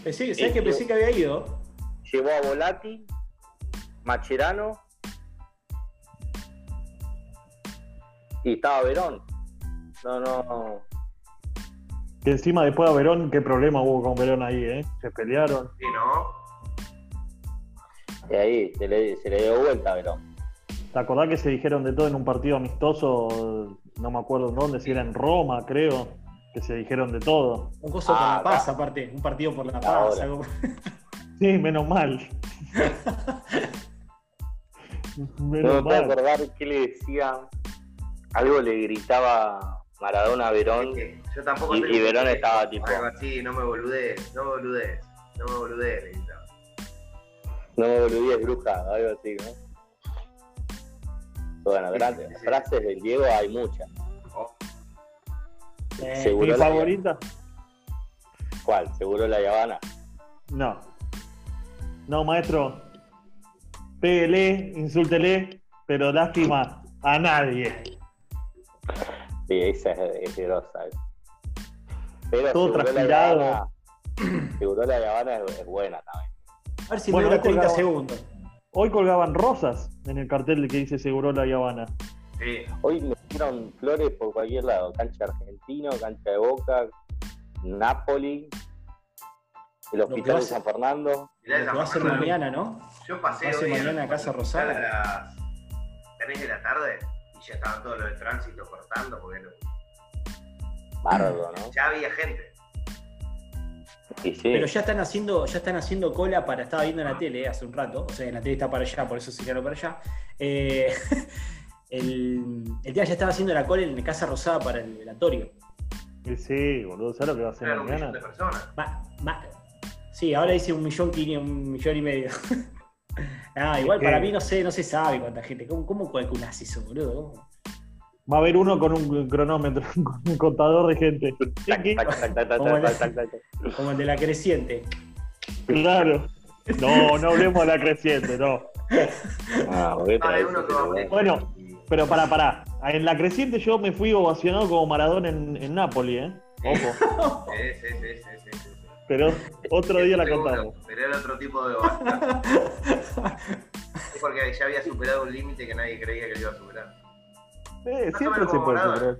Pensé, ¿Sabes que pensé que había ido? Llevó a Volati, Macherano y estaba Verón. No, no. Que encima después de Verón, qué problema hubo con Verón ahí, ¿eh? Se pelearon. Sí, ¿no? Y ahí se le, se le dio vuelta a Verón. ¿Te acordás que se dijeron de todo en un partido amistoso? No me acuerdo en dónde, si era en Roma, creo que se dijeron de todo. Un coso por la ah, paz, aparte, un partido por la paz. *laughs* Sí, menos mal. *laughs* menos no me puedo acordar qué le decía. Algo le gritaba Maradona a Verón. yo tampoco y, y Verón estaba tipo. Algo así, no me boludees, no me boludees, no me boludees, le gritaba. No me boludees, bruja, algo así, ¿no? Bueno, grandes frases del Diego hay muchas. Eh, ¿Mi favorita? ¿Cuál? ¿Seguro la Yavana? No. No, maestro. Pégale, insúltele, pero lástima a nadie. Sí, esa es, grosa. Eh. Pero Todo transpirado. seguro la Yavana *clears throat* es, buena también. A ver si me 30 segundos. Hoy colgaban rosas en el cartel que dice Seguro la Yavana. Hoy me dieron flores por cualquier lado. Cancha argentino, cancha de Boca, Napoli, el hospital de San Fernando. Lo va a ser mañana, ¿no? Yo pasé hoy mañana a Casa Rosada. A las 3 de la tarde y ya estaban todos los de tránsito cortando porque Bardo, ¿no? Ya había gente. Pero ya están haciendo, ya están haciendo cola para, estaba viendo en la tele hace un rato, o sea, en la tele está para allá, por eso se quedó para allá. Eh, *laughs* el, el día ya estaba haciendo la cola en Casa Rosada para el velatorio. Sí, boludo, ¿sabes lo que va a hacer mañana? Un millón de personas. sí, ahora dice un millón, un millón y medio. *laughs* ah, igual para mí no sé, no se sabe cuánta gente. ¿Cómo, cómo calculás eso, boludo? Va a haber uno con un cronómetro, *laughs* con un contador de gente. como, el, de la creciente. Claro. No, no hablemos de la creciente, no. Ah, bueno, pero para, para. En la creciente yo me fui ovacionado como Maradona en, en Nápoles, ¿eh? Ojo. Sí, sí, sí, Pero otro día la contamos. Pero era otro tipo de ovación. *laughs* es porque ya había superado un límite que nadie creía que lo iba a superar. Eh, siempre se puede superar.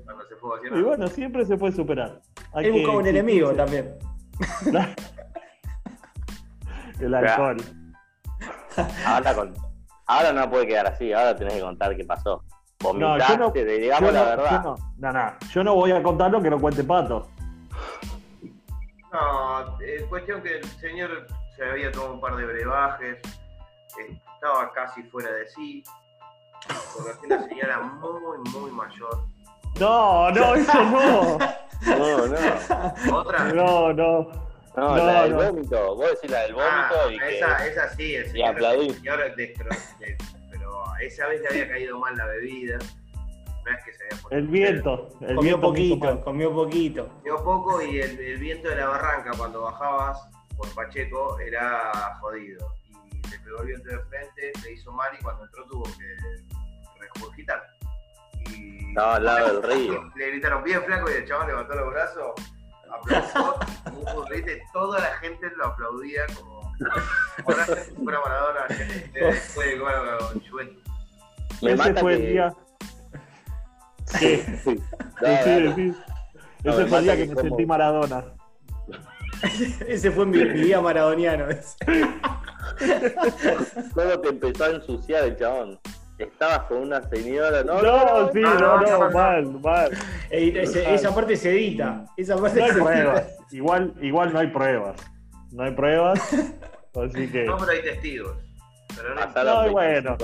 Se y bueno, siempre se puede superar. Hay Él buscaba un enemigo también. *laughs* El alcohol. Ahora, con, ahora no puede quedar así, ahora tenés que contar qué pasó. Vomitaste, no, digamos la verdad. no, no, no, yo no voy a contar lo que no cuente Pato. No, es cuestión que el señor se había tomado un par de brebajes, estaba casi fuera de sí, porque una señora muy, muy mayor. No, no, eso no. No, no. ¿Otra? No, no. No, la del vómito, vos decís la del vómito ah, y esa, que... esa sí, el señor, el señor destro, esa vez le había caído mal la bebida. No es que se había El viento. El comió poquito, comió poquito. Comió poco y el, el, viento de la barranca cuando bajabas por Pacheco era jodido. Y le pegó el viento de frente, le hizo mal y cuando entró tuvo que regurgitar. Y Estaba al lado del río. *laughs* Le gritaron bien flaco y el chabón levantó los brazos, aplaudió, *laughs* toda la gente lo aplaudía como ahora fuera Maradona, *laughs* fue bueno, Juventus. Me Ese fue el día. Sí. *laughs* sí, sí, Ese fue el día que me sentí Maradona. *laughs* Ese fue mi, día maradoniano. ¿Cómo *laughs* te empezó a ensuciar el chabón? Estabas con una señora, ¿no? No, sí, no, no, mal, mal. esa parte se edita. Esa parte no hay pruebas. Igual, igual no hay pruebas. No hay pruebas. Así que. No, pero hay testigos. Pero no, no bueno.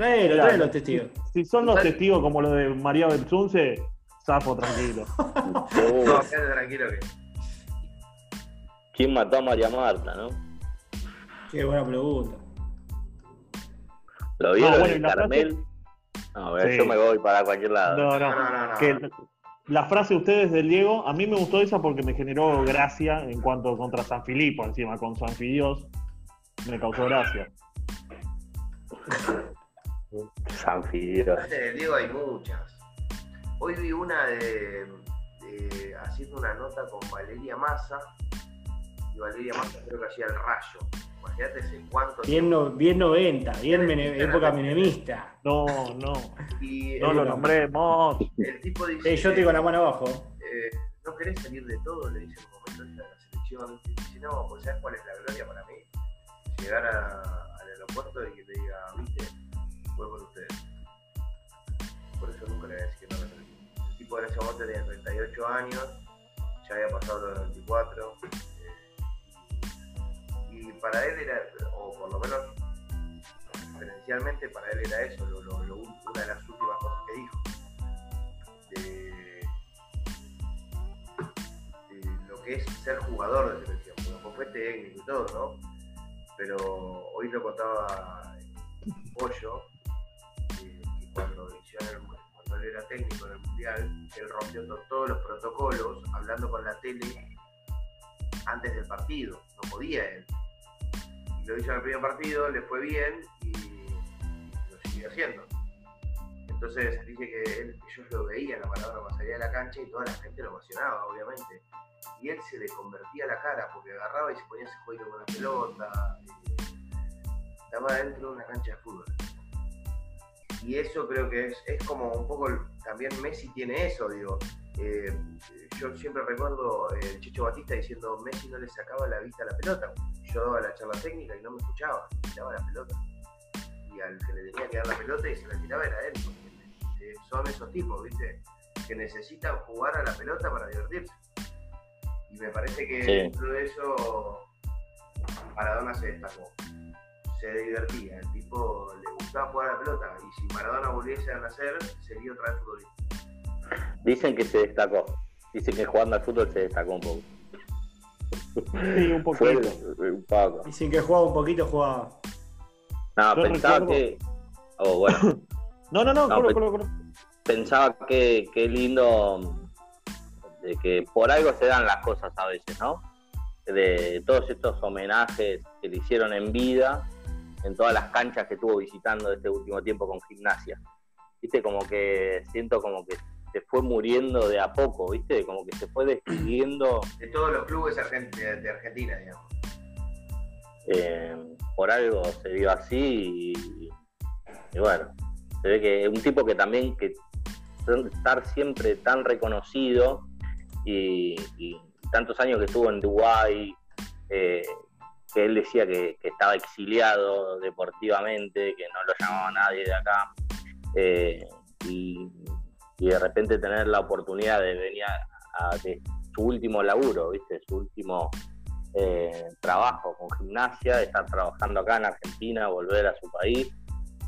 Tráelo, tráelo los testigos. Si son los testigos como los de María Belsunce, zafo tranquilo. *laughs* no, quédate tranquilo que. ¿Quién mató a María Marta, no? Qué buena pregunta. ¿Lo vieron ah, bueno, Carmel? No, a ver, yo me voy para cualquier lado. No, no, no. Que la frase de ustedes del Diego, a mí me gustó esa porque me generó gracia en cuanto contra San Filipo, encima con San Fidios, me causó gracia. *laughs* San. Del Diego hay muchas. Hoy vi una de, de haciendo una nota con Valeria Massa, y Valeria Massa creo que hacía el rayo Imagínate ese cuánto. Bien, no, bien 90, bien época menemista. No, no. no lo nombremos. El tipo dice. Eh, yo te digo la mano abajo. Eh, ¿No querés salir de todo? Le dice en un momento de la selección. Dice, no, pues ¿sabes cuál es la gloria para mí? Llegar al aeropuerto y que te diga, viste, fue por ustedes. Por eso nunca le voy a decir que El tipo en ese momento tenía 38 años, ya había pasado los 24 y para él era, o por lo menos diferencialmente para él era eso, lo, una de las últimas cosas que dijo. De, lo que es ser jugador de selección, porque fue técnico y todo, ¿no? Pero hoy lo contaba Pollo, él era técnico en el Mundial, él rompió todos los protocolos hablando con la tele antes del partido, no podía él lo hizo en el primer partido, le fue bien y, lo siguió haciendo. Entonces dice que ellos lo veían a Maradona cuando de la cancha y toda la gente lo emocionaba, obviamente. Y él se le convertía la cara porque agarraba y se ponía ese juego con la pelota. estaba dentro de una cancha de fútbol. Y eso creo que es, es como un poco, también Messi tiene eso, digo. Eh, yo siempre recuerdo el Chicho Batista diciendo Messi no le sacaba la vista a la pelota yo daba la charla técnica y no me escuchaba, tiraba la pelota. Y al que le tenía que dar la pelota y se la tiraba era él, porque son esos tipos, ¿viste? Que necesitan jugar a la pelota para divertirse. Y me parece que dentro de eso Maradona se destacó. Se divertía, el tipo le gustaba jugar a la pelota. Y si Maradona volviese a nacer, sería otra vez futbolista. Dicen que se destacó. Dicen que jugando al fútbol se destacó un poco. Sí, un poquito. un poco. Y sin que jugaba un poquito, jugaba. No, pensaba que. Oh, bueno. *coughs* no, no, no, no Pensaba que, qué lindo de que por algo se dan las cosas a veces, ¿no? De todos estos homenajes que le hicieron en vida en todas las canchas que estuvo visitando este último tiempo con gimnasia. Viste, como que siento como que se fue muriendo de a poco, ¿viste? Como que se fue despidiendo. De todos los clubes de Argentina, digamos. Eh, por algo se dio así y, bueno, se ve que es un tipo que también que estar siempre tan reconocido y, tantos años que estuvo en Dubái, eh, que él decía que, estaba exiliado deportivamente, que no lo llamaba nadie de acá. Eh, y de repente tener la oportunidad de venir a, su último laburo, ¿viste? Su último eh, trabajo con gimnasia, de estar trabajando acá en Argentina, volver a su país.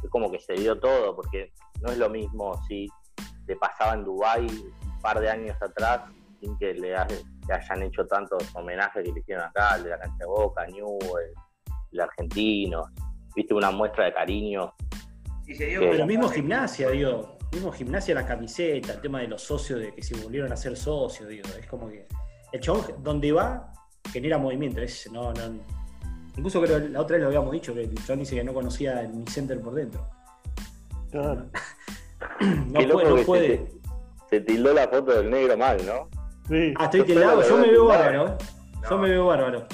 Es como que se dio todo, porque no es lo mismo si le pasaba en Dubái un par de años atrás sin que le, hayan hecho tantos homenajes que le hicieron acá, el de la cancha de Boca, Newell, el argentino, viste una muestra de cariño. Y se dio Pero mismo gimnasia, digo, mismo gimnasia, la camiseta, el tema de los socios, de que se volvieron a ser socios, digo, es como que el chabón donde va genera movimiento, es, no, no, incluso creo la otra vez lo habíamos dicho, que el chabón dice que no conocía el Mi Center por dentro. no puede, no puede. Se, tildó la foto del negro mal, ¿no? Sí. Ah, estoy tildado, yo me veo bárbaro. ¿eh? Yo me veo bárbaro.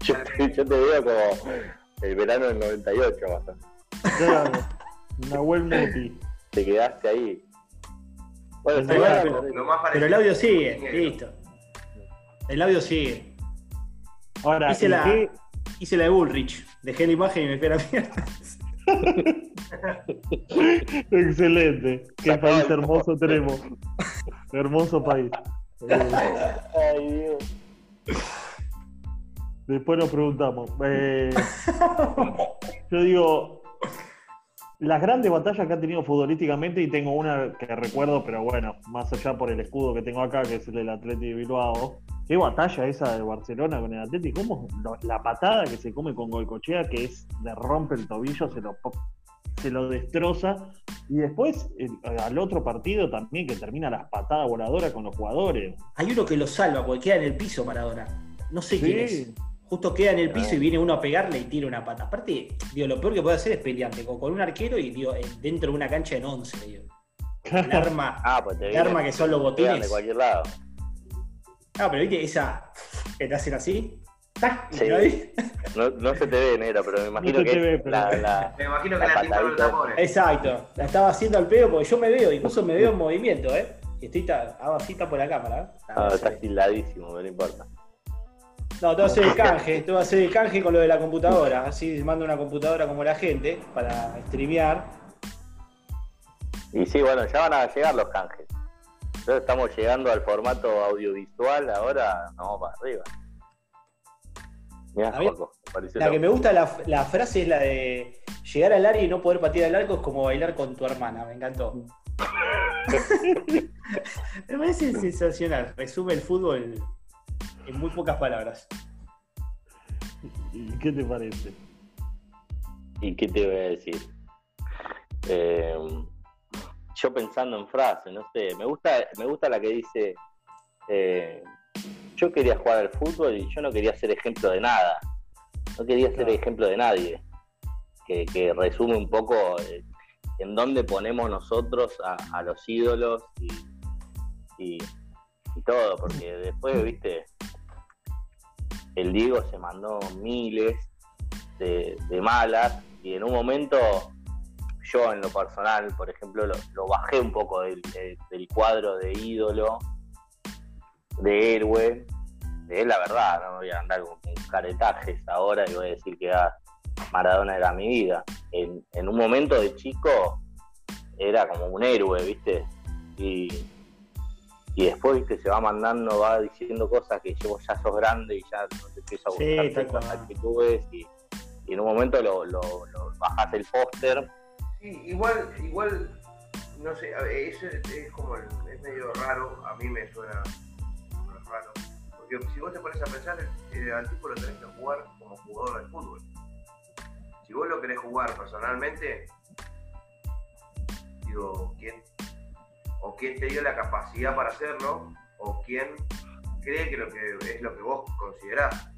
Yo te, yo te veo como el verano del 98, bastante. Claro, Nahuel Muti. Te quedaste ahí. Bueno, pero, pero, el audio sigue, listo. El audio sigue. Ahora, hice, la, hice la de Bullrich. Dejé la imagen y me fui a la mierda. *laughs* Excelente. Qué país hermoso tenemos. Hermoso país. Ay, Dios. Después nos preguntamos. Eh, *laughs* yo digo, las grandes batallas que ha tenido futbolísticamente, y tengo una que recuerdo, pero bueno, más allá por el escudo que tengo acá, que es el del Atleti de Bilbao. Qué batalla esa de Barcelona con el Atleti. ¿Cómo la patada que se come con Golcochea, que es de rompe el tobillo, se lo, se lo destroza. Y después al otro partido también que termina las patadas voladoras con los jugadores. Hay uno que lo salva porque queda en el piso Maradona. No sé quién es justo queda en el piso y viene uno a pegarle y tira una pata. Aparte, digo, lo peor que puede hacer es pelearte con, un arquero y digo, dentro de una cancha en 11, digo. *laughs* El arma, ah, pues el arma que son los botines. De cualquier lado. Ah, pero viste esa que te hacen así. No, no, se te ve, negro, pero me imagino que la, Me imagino que la, la los tambores. Exacto, la estaba haciendo al pedo porque yo me veo, incluso me veo en movimiento, ¿eh? Estoy hago así por la cámara. ¿eh? Ah, está estiladísimo, no importa. No, te voy a hacer el canje, te voy a hacer el canje con lo de la computadora. Así mando una computadora como la gente para streamear. Y sí, bueno, ya van a llegar los canjes. Entonces estamos llegando al formato audiovisual, ahora vamos para arriba. Mirá, la que me gusta la, la, frase es la de llegar al área y no poder patear el arco es como bailar con tu hermana, me encantó. *laughs* me parece sensacional, resume el fútbol en muy pocas palabras. ¿Y qué te parece? ¿Y qué te voy a decir? Eh, yo pensando en frases, no sé, me gusta, me gusta la que dice, eh, yo quería jugar al fútbol y yo no quería ser ejemplo de nada, no quería ser ejemplo de nadie, que, resume un poco eh, en dónde ponemos nosotros a, los ídolos y, y todo, porque después, viste, el Diego se mandó miles de, malas y en un momento yo en lo personal, por ejemplo, lo, bajé un poco del, cuadro de ídolo, de héroe, de la verdad, no voy a andar con, caretajes ahora y voy a decir que ah, Maradona era mi vida. En, en un momento de chico era como un héroe, ¿viste? Y, y después viste se va mandando, va diciendo cosas que yo ya sos grande y ya no te empieza a gustar sí, actitudes y, y, en un momento lo, lo, bajas el póster. Sí, igual, igual, no sé, eso es, como es medio raro, a mí me suena raro, porque si vos te pones a pensar, el, al tipo lo tenés que jugar como jugador de fútbol. Si vos lo querés jugar personalmente, digo, ¿quién, o quién te dio la capacidad para hacerlo, o quién cree que, lo que es lo que vos considerás.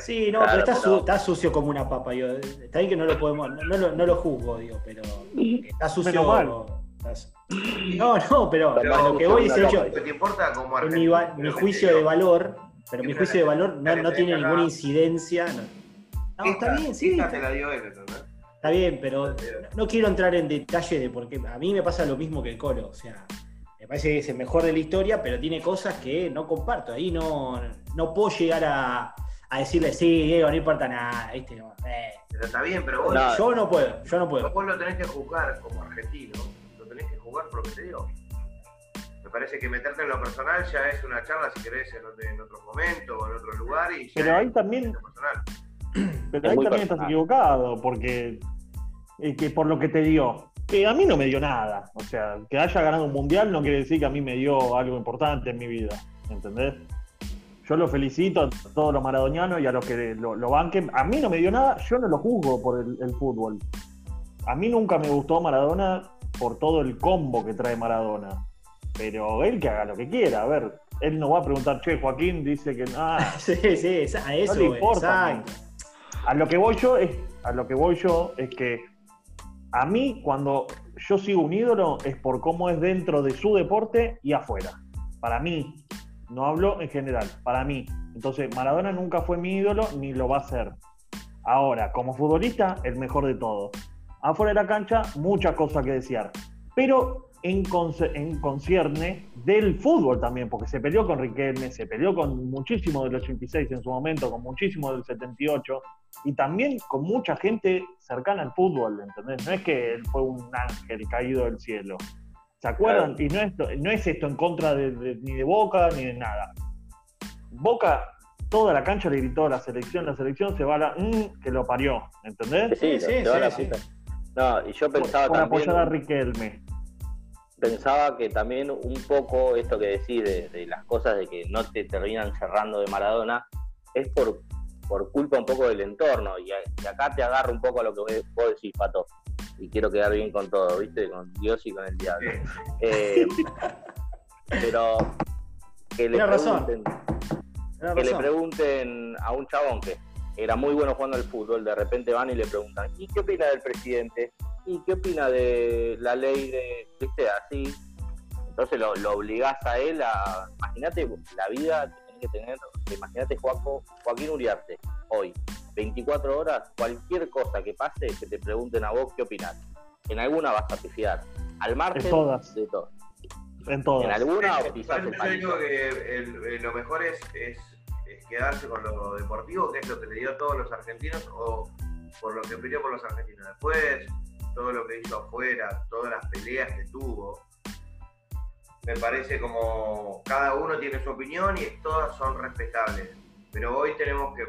Sí, no, pero está, sucio como una papa. Yo, está bien que no lo podemos, no, lo, juzgo, digo, pero está sucio. No, no, pero, lo que voy es hecho. ¿Te importa como mi, mi juicio de valor, pero mi juicio de valor no, no tiene ninguna incidencia. No, está bien, sí. Te la dio él, Está bien, pero no quiero entrar en detalle de por qué. A mí me pasa lo mismo que el Colo. O sea, me parece que es el mejor de la historia, pero tiene cosas que no comparto. Ahí no, no puedo llegar a, decirle, sí, Diego, no importa nada. ¿viste? Eh. Pero está bien, pero vos. yo no puedo, yo no puedo. Vos lo tenés que jugar como argentino. Lo tenés que jugar por lo que te digo. Me parece que meterte en lo personal ya es una charla, si querés, en, otro momento o en otro lugar. Y ya pero ahí también. *clears throat* Pero ahí también estás equivocado, porque que por lo que te dio, que a mí no me dio nada. O sea, que haya ganado un mundial no quiere decir que a mí me dio algo importante en mi vida. ¿Entendés? Yo lo felicito a todos los maradonianos y a los que lo, banquen. A mí no me dio nada, yo no lo juzgo por el, fútbol. A mí nunca me gustó Maradona por todo el combo que trae Maradona. Pero él que haga lo que quiera, a ver, él no va a preguntar, che, Joaquín dice que ah, *laughs* sí, sí, a eso no le importa. A lo que voy yo es, a lo que voy yo es que a mí, cuando yo sigo un ídolo, es por cómo es dentro de su deporte y afuera. Para mí, no hablo en general, para mí. Entonces, Maradona nunca fue mi ídolo ni lo va a ser. Ahora, como futbolista, el mejor de todos. Afuera de la cancha, muchas cosas que desear. Pero en, en concierne del fútbol también, porque se peleó con Riquelme, se peleó con muchísimo del 86 en su momento, con muchísimo del 78, y también con mucha gente cercana al fútbol, ¿entendés? No es que él fue un ángel caído del cielo. ¿Se acuerdan? Y no es, no es esto en contra de, ni de Boca ni de nada. Boca, toda la cancha le gritó a la selección, la selección se va a la... Mm, que lo parió, ¿entendés? Sí, sí, sí, No, y yo pensaba por, por apoyar a Riquelme pensaba que también un poco esto que decís de, las cosas de que no te terminan cerrando de Maradona es por, por culpa un poco del entorno. Y, acá te agarro un poco a lo que vos decís, Pato. Y quiero quedar bien con todo, ¿viste? Con Dios y con el diablo. Eh, pero que le, pregunten, que le pregunten a un chabón que era muy bueno jugando al fútbol, de repente van y le preguntan, ¿y qué opina del presidente? ¿y qué opina de la ley de, viste, así? Entonces lo, lo obligás a él a, imagínate la vida que tenés que tener, imagínate Joaquín Uriarte, hoy, 24 horas, cualquier cosa que pase, que te pregunten a vos qué opinás. En alguna vas a pifiar. Al margen de todo. En todas. En alguna o quizás Yo digo que lo mejor es, es, es, quedarse con lo deportivo, que es lo que le dio a todos los argentinos, o por lo que pidió por los argentinos. Después, todo lo que hizo afuera, todas las peleas que tuvo. Me parece como cada uno tiene su opinión y todas son respetables. Pero hoy tenemos que,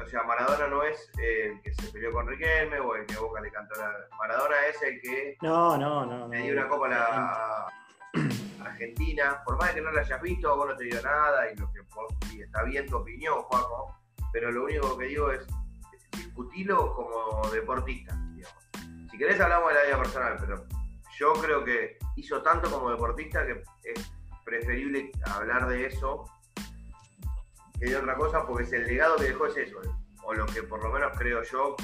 o sea, Maradona no es el que se peleó con Riquelme o el que Boca le cantó la... Maradona es el que no, no, no, le dio una copa a la Argentina. Por más que no la hayas visto, vos no te dio nada y lo que y está bien tu opinión, Juanjo. Pero lo único que digo es discutirlo como deportista si querés hablamos de la vida personal, pero yo creo que hizo tanto como deportista que es preferible hablar de eso que de otra cosa, porque es el legado que dejó es eso, o lo que por lo menos creo yo,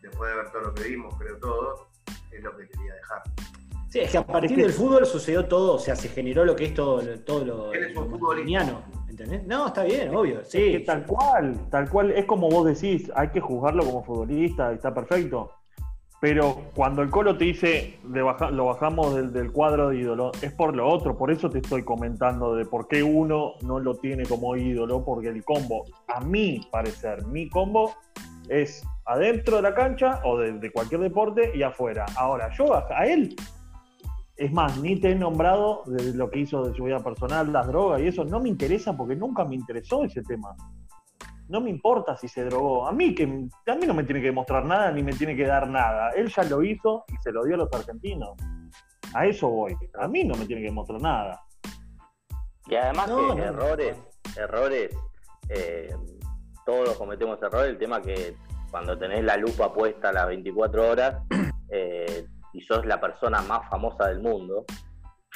después de ver todo lo que vimos, creo todo, es lo que quería dejar. Sí, es que a partir del fútbol sucedió todo, o sea, se generó lo que es todo, todo lo, Él es un futbolista. ¿entendés? No, está bien, obvio. Sí, tal cual, tal cual, es como vos decís, hay que juzgarlo como futbolista, está perfecto. Pero cuando el Colo te dice lo bajamos del, cuadro de ídolo, es por lo otro. Por eso te estoy comentando de por qué uno no lo tiene como ídolo, porque el combo, a mi parecer, mi combo es adentro de la cancha o de, cualquier deporte y afuera. Ahora, yo a él, es más, ni te he nombrado de lo que hizo de su vida personal, las drogas y eso, no me interesa porque nunca me interesó ese tema no me importa si se drogó. A mí, que, a mí no me tiene que demostrar nada ni me tiene que dar nada. Él ya lo hizo y se lo dio a los argentinos. A eso voy. A mí no me tiene que demostrar nada. Y además que errores, errores, eh, todos cometemos errores. El tema que cuando tenés la lupa puesta a las 24 horas eh, y sos la persona más famosa del mundo,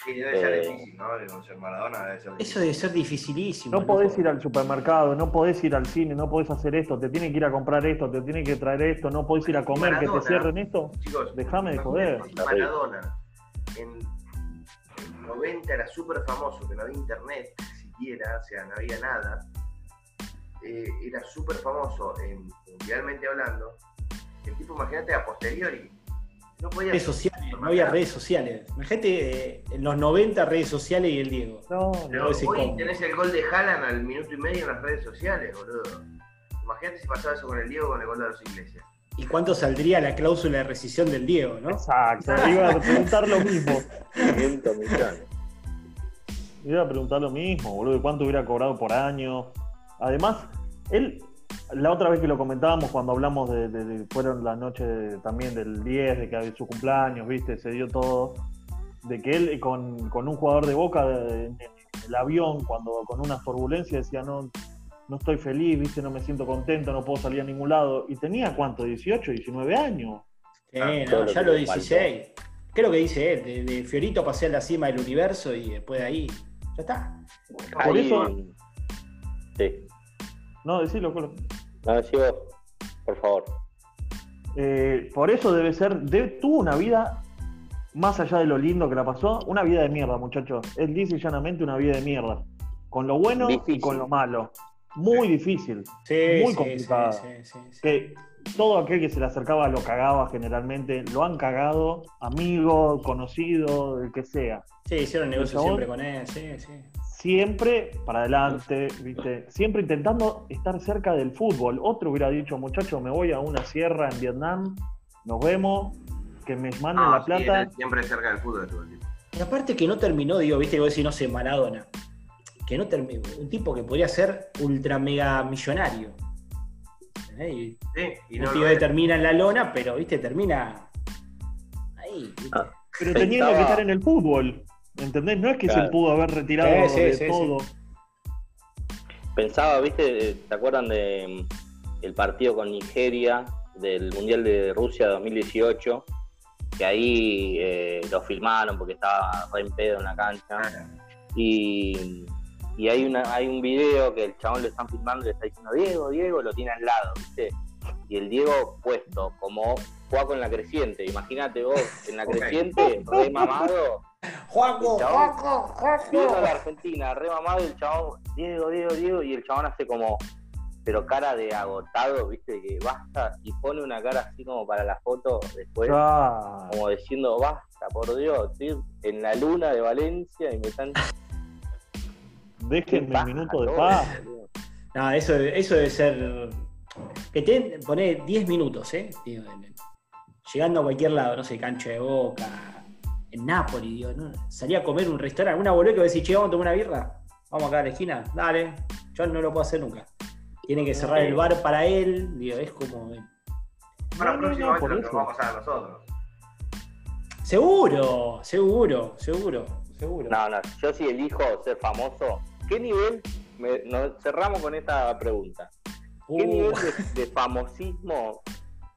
debe ser eh, difícil, ¿no? Maradona Eso debe ser dificilísimo. No podés ir al supermercado, no podés ir al cine, no podés hacer esto, te tienen que ir a comprar esto, te tienen que traer esto, no podés ir a comer, que te cierren esto. Chicos, Déjame de joder. Maradona en, 90 era súper famoso, que no había internet siquiera, o sea, no había nada. Eh, era súper famoso en, mundialmente hablando. El tipo, imagínate, a posteriori, no redes sociales, no había redes sociales. Imagínate eh, en los 90 redes sociales y el Diego. No, no. Hoy tenés el gol de Haaland al minuto y medio en las redes sociales, boludo. Imagínate si pasaba eso con el Diego con el gol de los Iglesias. ¿Y cuánto saldría la cláusula de rescisión del Diego, no? Exacto, *laughs* iba a preguntar lo mismo. 500 millones. Iba a preguntar lo mismo, boludo, cuánto hubiera cobrado por año. Además, él la otra vez que lo comentábamos cuando hablamos de, fueron la noche también del 10, de que había su cumpleaños, viste, se dio todo, de que él con, un jugador de boca en el avión, cuando con una turbulencia decía, no, no estoy feliz, viste, no me siento contento, no puedo salir a ningún lado. Y tenía cuánto, 18, 19 años. No, ya lo 16. ¿Qué es lo que dice él? De, Fiorito pasé a la cima del universo y después de ahí, ya está. Por eso... Sí. No, decilo, No, sigo, por favor. Eh, por eso debe ser, tuvo una vida, más allá de lo lindo que la pasó, una vida de mierda, muchachos. Él dice llanamente una vida de mierda. Con lo bueno y con lo malo. Muy difícil. muy complicado. que todo aquel que se le acercaba lo cagaba generalmente. Lo han cagado, amigo, conocido, el que sea. Sí, hicieron negocio siempre con él, sí, sí siempre para adelante, ¿viste? Siempre intentando estar cerca del fútbol. Otro hubiera dicho, muchachos, me voy a una sierra en Vietnam, nos vemos, que me manden la plata. siempre cerca del fútbol. Y aparte que no terminó, digo, viste, que si no sé, Maradona. Que no terminó, un tipo que podría ser ultra mega millonario. ¿Eh? sí, y no un tío que termina en la lona, pero, viste, termina ahí. Ah, pero teniendo que estar en el fútbol. ¿Entendés? No es que se pudo haber retirado de todo. Pensaba, ¿viste? ¿Te acuerdan de mm, el partido con Nigeria del Mundial de Rusia 2018? Que ahí eh, lo filmaron porque estaba re en pedo en la cancha. Y, y hay, una, hay un video que el chabón le están filmando y le está diciendo, Diego, Diego, lo tiene al lado, ¿viste? Y el Diego puesto, como juega con la creciente. Imagínate vos, en la creciente, re mamado Juaco, Juaco, Juaco. Viendo a la Argentina, re mamado el chabón, Diego, Diego, Diego, y el chabón hace como, pero cara de agotado, viste, que basta, y pone una cara así como para la foto después, como diciendo, basta, por Dios, estoy en la luna de Valencia y me están. Déjenme un minuto de paz. No, eso, eso debe ser. Que te pone 10 minutos, ¿eh? Llegando a cualquier lado, no sé, cancho de boca, en Nápoles, digo, ¿no? salí a comer un restaurante, una boleta que decir, che, vamos a tomar una birra, vamos acá a la esquina, dale, yo no lo puedo hacer nunca. Tienen que cerrar el bar para él, digo, es como. Bueno, próximamente no, vamos a pasar a nosotros. Seguro, seguro, seguro, seguro. No, no, yo sí elijo ser famoso. ¿Qué nivel? nos cerramos con esta pregunta. ¿Qué uh. nivel de, de, famosismo,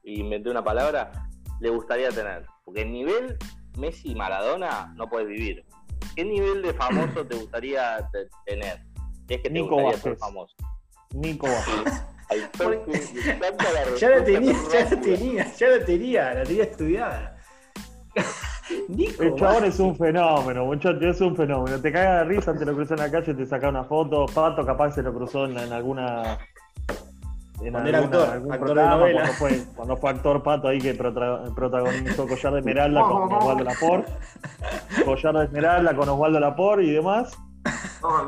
y inventé una palabra, le gustaría tener? Porque el nivel Messi y Maradona no puedes vivir. ¿Qué nivel de famoso te gustaría tener? es que te Nico gustaría ser famoso. Nico *laughs* ya lo tenía, ya lo tenía, ya lo tenía, la tenía estudiada. *laughs* Nico el chabón es un fenómeno, muchachos, es un fenómeno. Te caga de risa, te lo cruzó en la calle, te saca una foto. Pato capaz se lo cruzó en alguna cuando era actor, actor de novela. Cuando fue, cuando fue actor pato ahí que protagonizó Collar de Esmeralda con *laughs* Osvaldo Laporte. Collar de Esmeralda con Osvaldo Laporte y demás.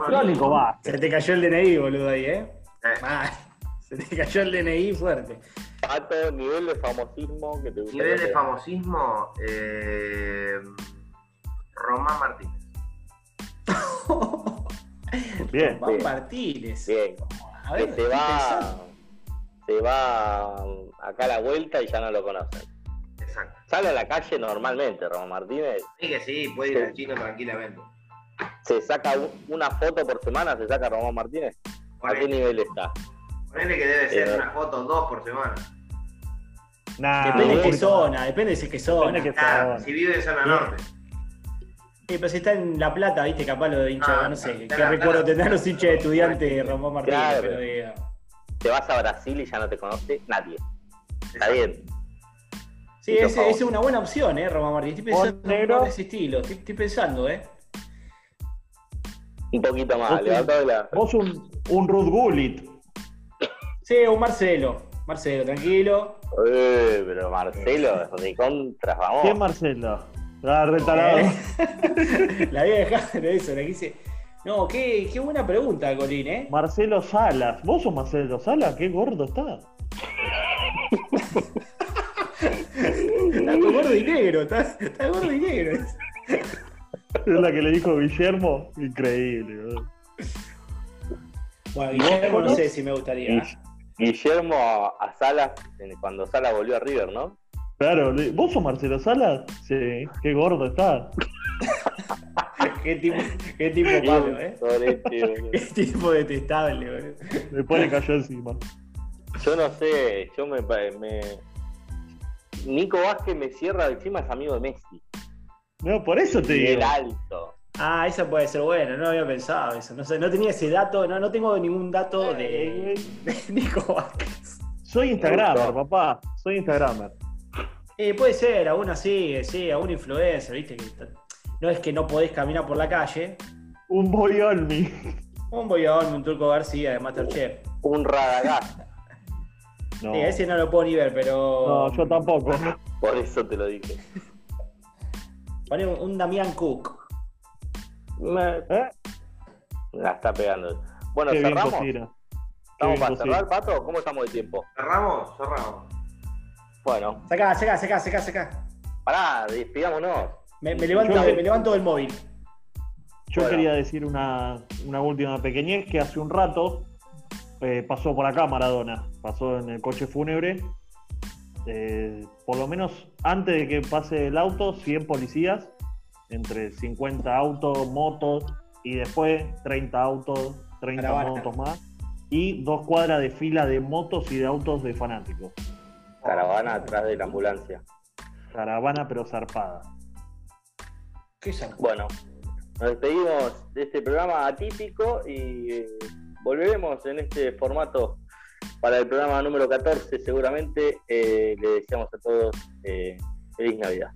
Crónico va. Se te cayó el DNI, boludo, ahí, ¿eh? eh. Se te cayó el DNI fuerte. Pato, nivel de famosismo que te gusta. Nivel de famosismo, eh, Román Martínez. *laughs* Bien. Román Martínez. Bien. A ver, que se va se va acá a la vuelta y ya no lo conocen. Exacto. Sale a la calle normalmente, Ramón Martínez. Sí que sí, puede ir al chino tranquilamente. Se saca una foto por semana, se saca Ramón Martínez. ¿A qué nivel está? Ponele que debe ser eh, una foto dos por semana. depende de qué zona, depende de qué zona. Qué zona. si vive en zona norte. Sí, pero si está en La Plata, viste, capaz lo de hincha, ah, no sé, qué recuerdo tendrán los hinchas de estudiante Ramón Martínez, pero te vas a Brasil y ya no te conoce nadie. Está bien. Sí, esa es una buena opción, ¿eh, Roma Martín? Estoy pensando en ese estilo. Estoy, pensando, ¿eh? Un poquito más, levantado la. Vos un, un Ruth Gullit. Sí, un Marcelo. Marcelo, tranquilo. Eh, pero Marcelo es de contra vamos. ¿Quién Marcelo? Ah, retalado. *laughs* la vieja *laughs* de eso, le quise. No, qué, qué buena pregunta, Colín, ¿eh? Marcelo Salas. ¿Vos sos Marcelo Salas? Qué gordo está. está gordo y negro, está, está gordo y negro. Es la que le dijo Guillermo. Increíble, Bueno, Guillermo no sé si me gustaría. Guillermo a Salas cuando Salas volvió a River, ¿no? Claro, ¿vos sos Marcelo Salas? Sí, qué gordo está. *laughs* qué tipo, qué tipo malo, ¿eh? *laughs* qué tipo detestable, boludo. Después le cayó encima. Yo no sé, yo me, me... Nico Vázquez me cierra encima, es amigo de Messi. No, por eso te digo. El alto. Ah, esa puede ser bueno, no había pensado eso. No, sé, no tenía ese dato, no, no tengo ningún dato de, *laughs* de Nico Vázquez. Soy Instagramer, papá. Soy Instagramer. Eh, puede ser, aún así, sí, aún influencer, ¿viste? no es que no podés caminar por la calle. Un boyolmi. Un boyolmi, un turco García de Masterchef. Un radagast. *laughs* No. Sí, ese no lo puedo ni ver, pero. No, yo tampoco. *laughs* Por eso te lo dije. Pone un, Damián Cook. ¿Eh? La está pegando. Bueno, cerramos. ¿Estamos para cerrar, Pato? ¿Cómo estamos de tiempo? Cerramos, cerramos. Bueno. Saca, saca, saca, saca, saca. Pará, despidámonos. Me, levanto, me levanto del móvil. Yo quería decir una, una última pequeñez que hace un rato eh, pasó por acá Maradona, pasó en el coche fúnebre. Eh, por lo menos antes de que pase el auto, 100 policías, entre 50 autos, motos, y después 30 autos, 30 motos más, y dos cuadras de fila de motos y de autos de fanáticos. Caravana atrás de la ambulancia. Caravana pero zarpada. ¿Qué Bueno, nos despedimos de este programa atípico y eh, volveremos en este formato para el programa número 14 seguramente. Eh, le deseamos a todos eh, feliz Navidad.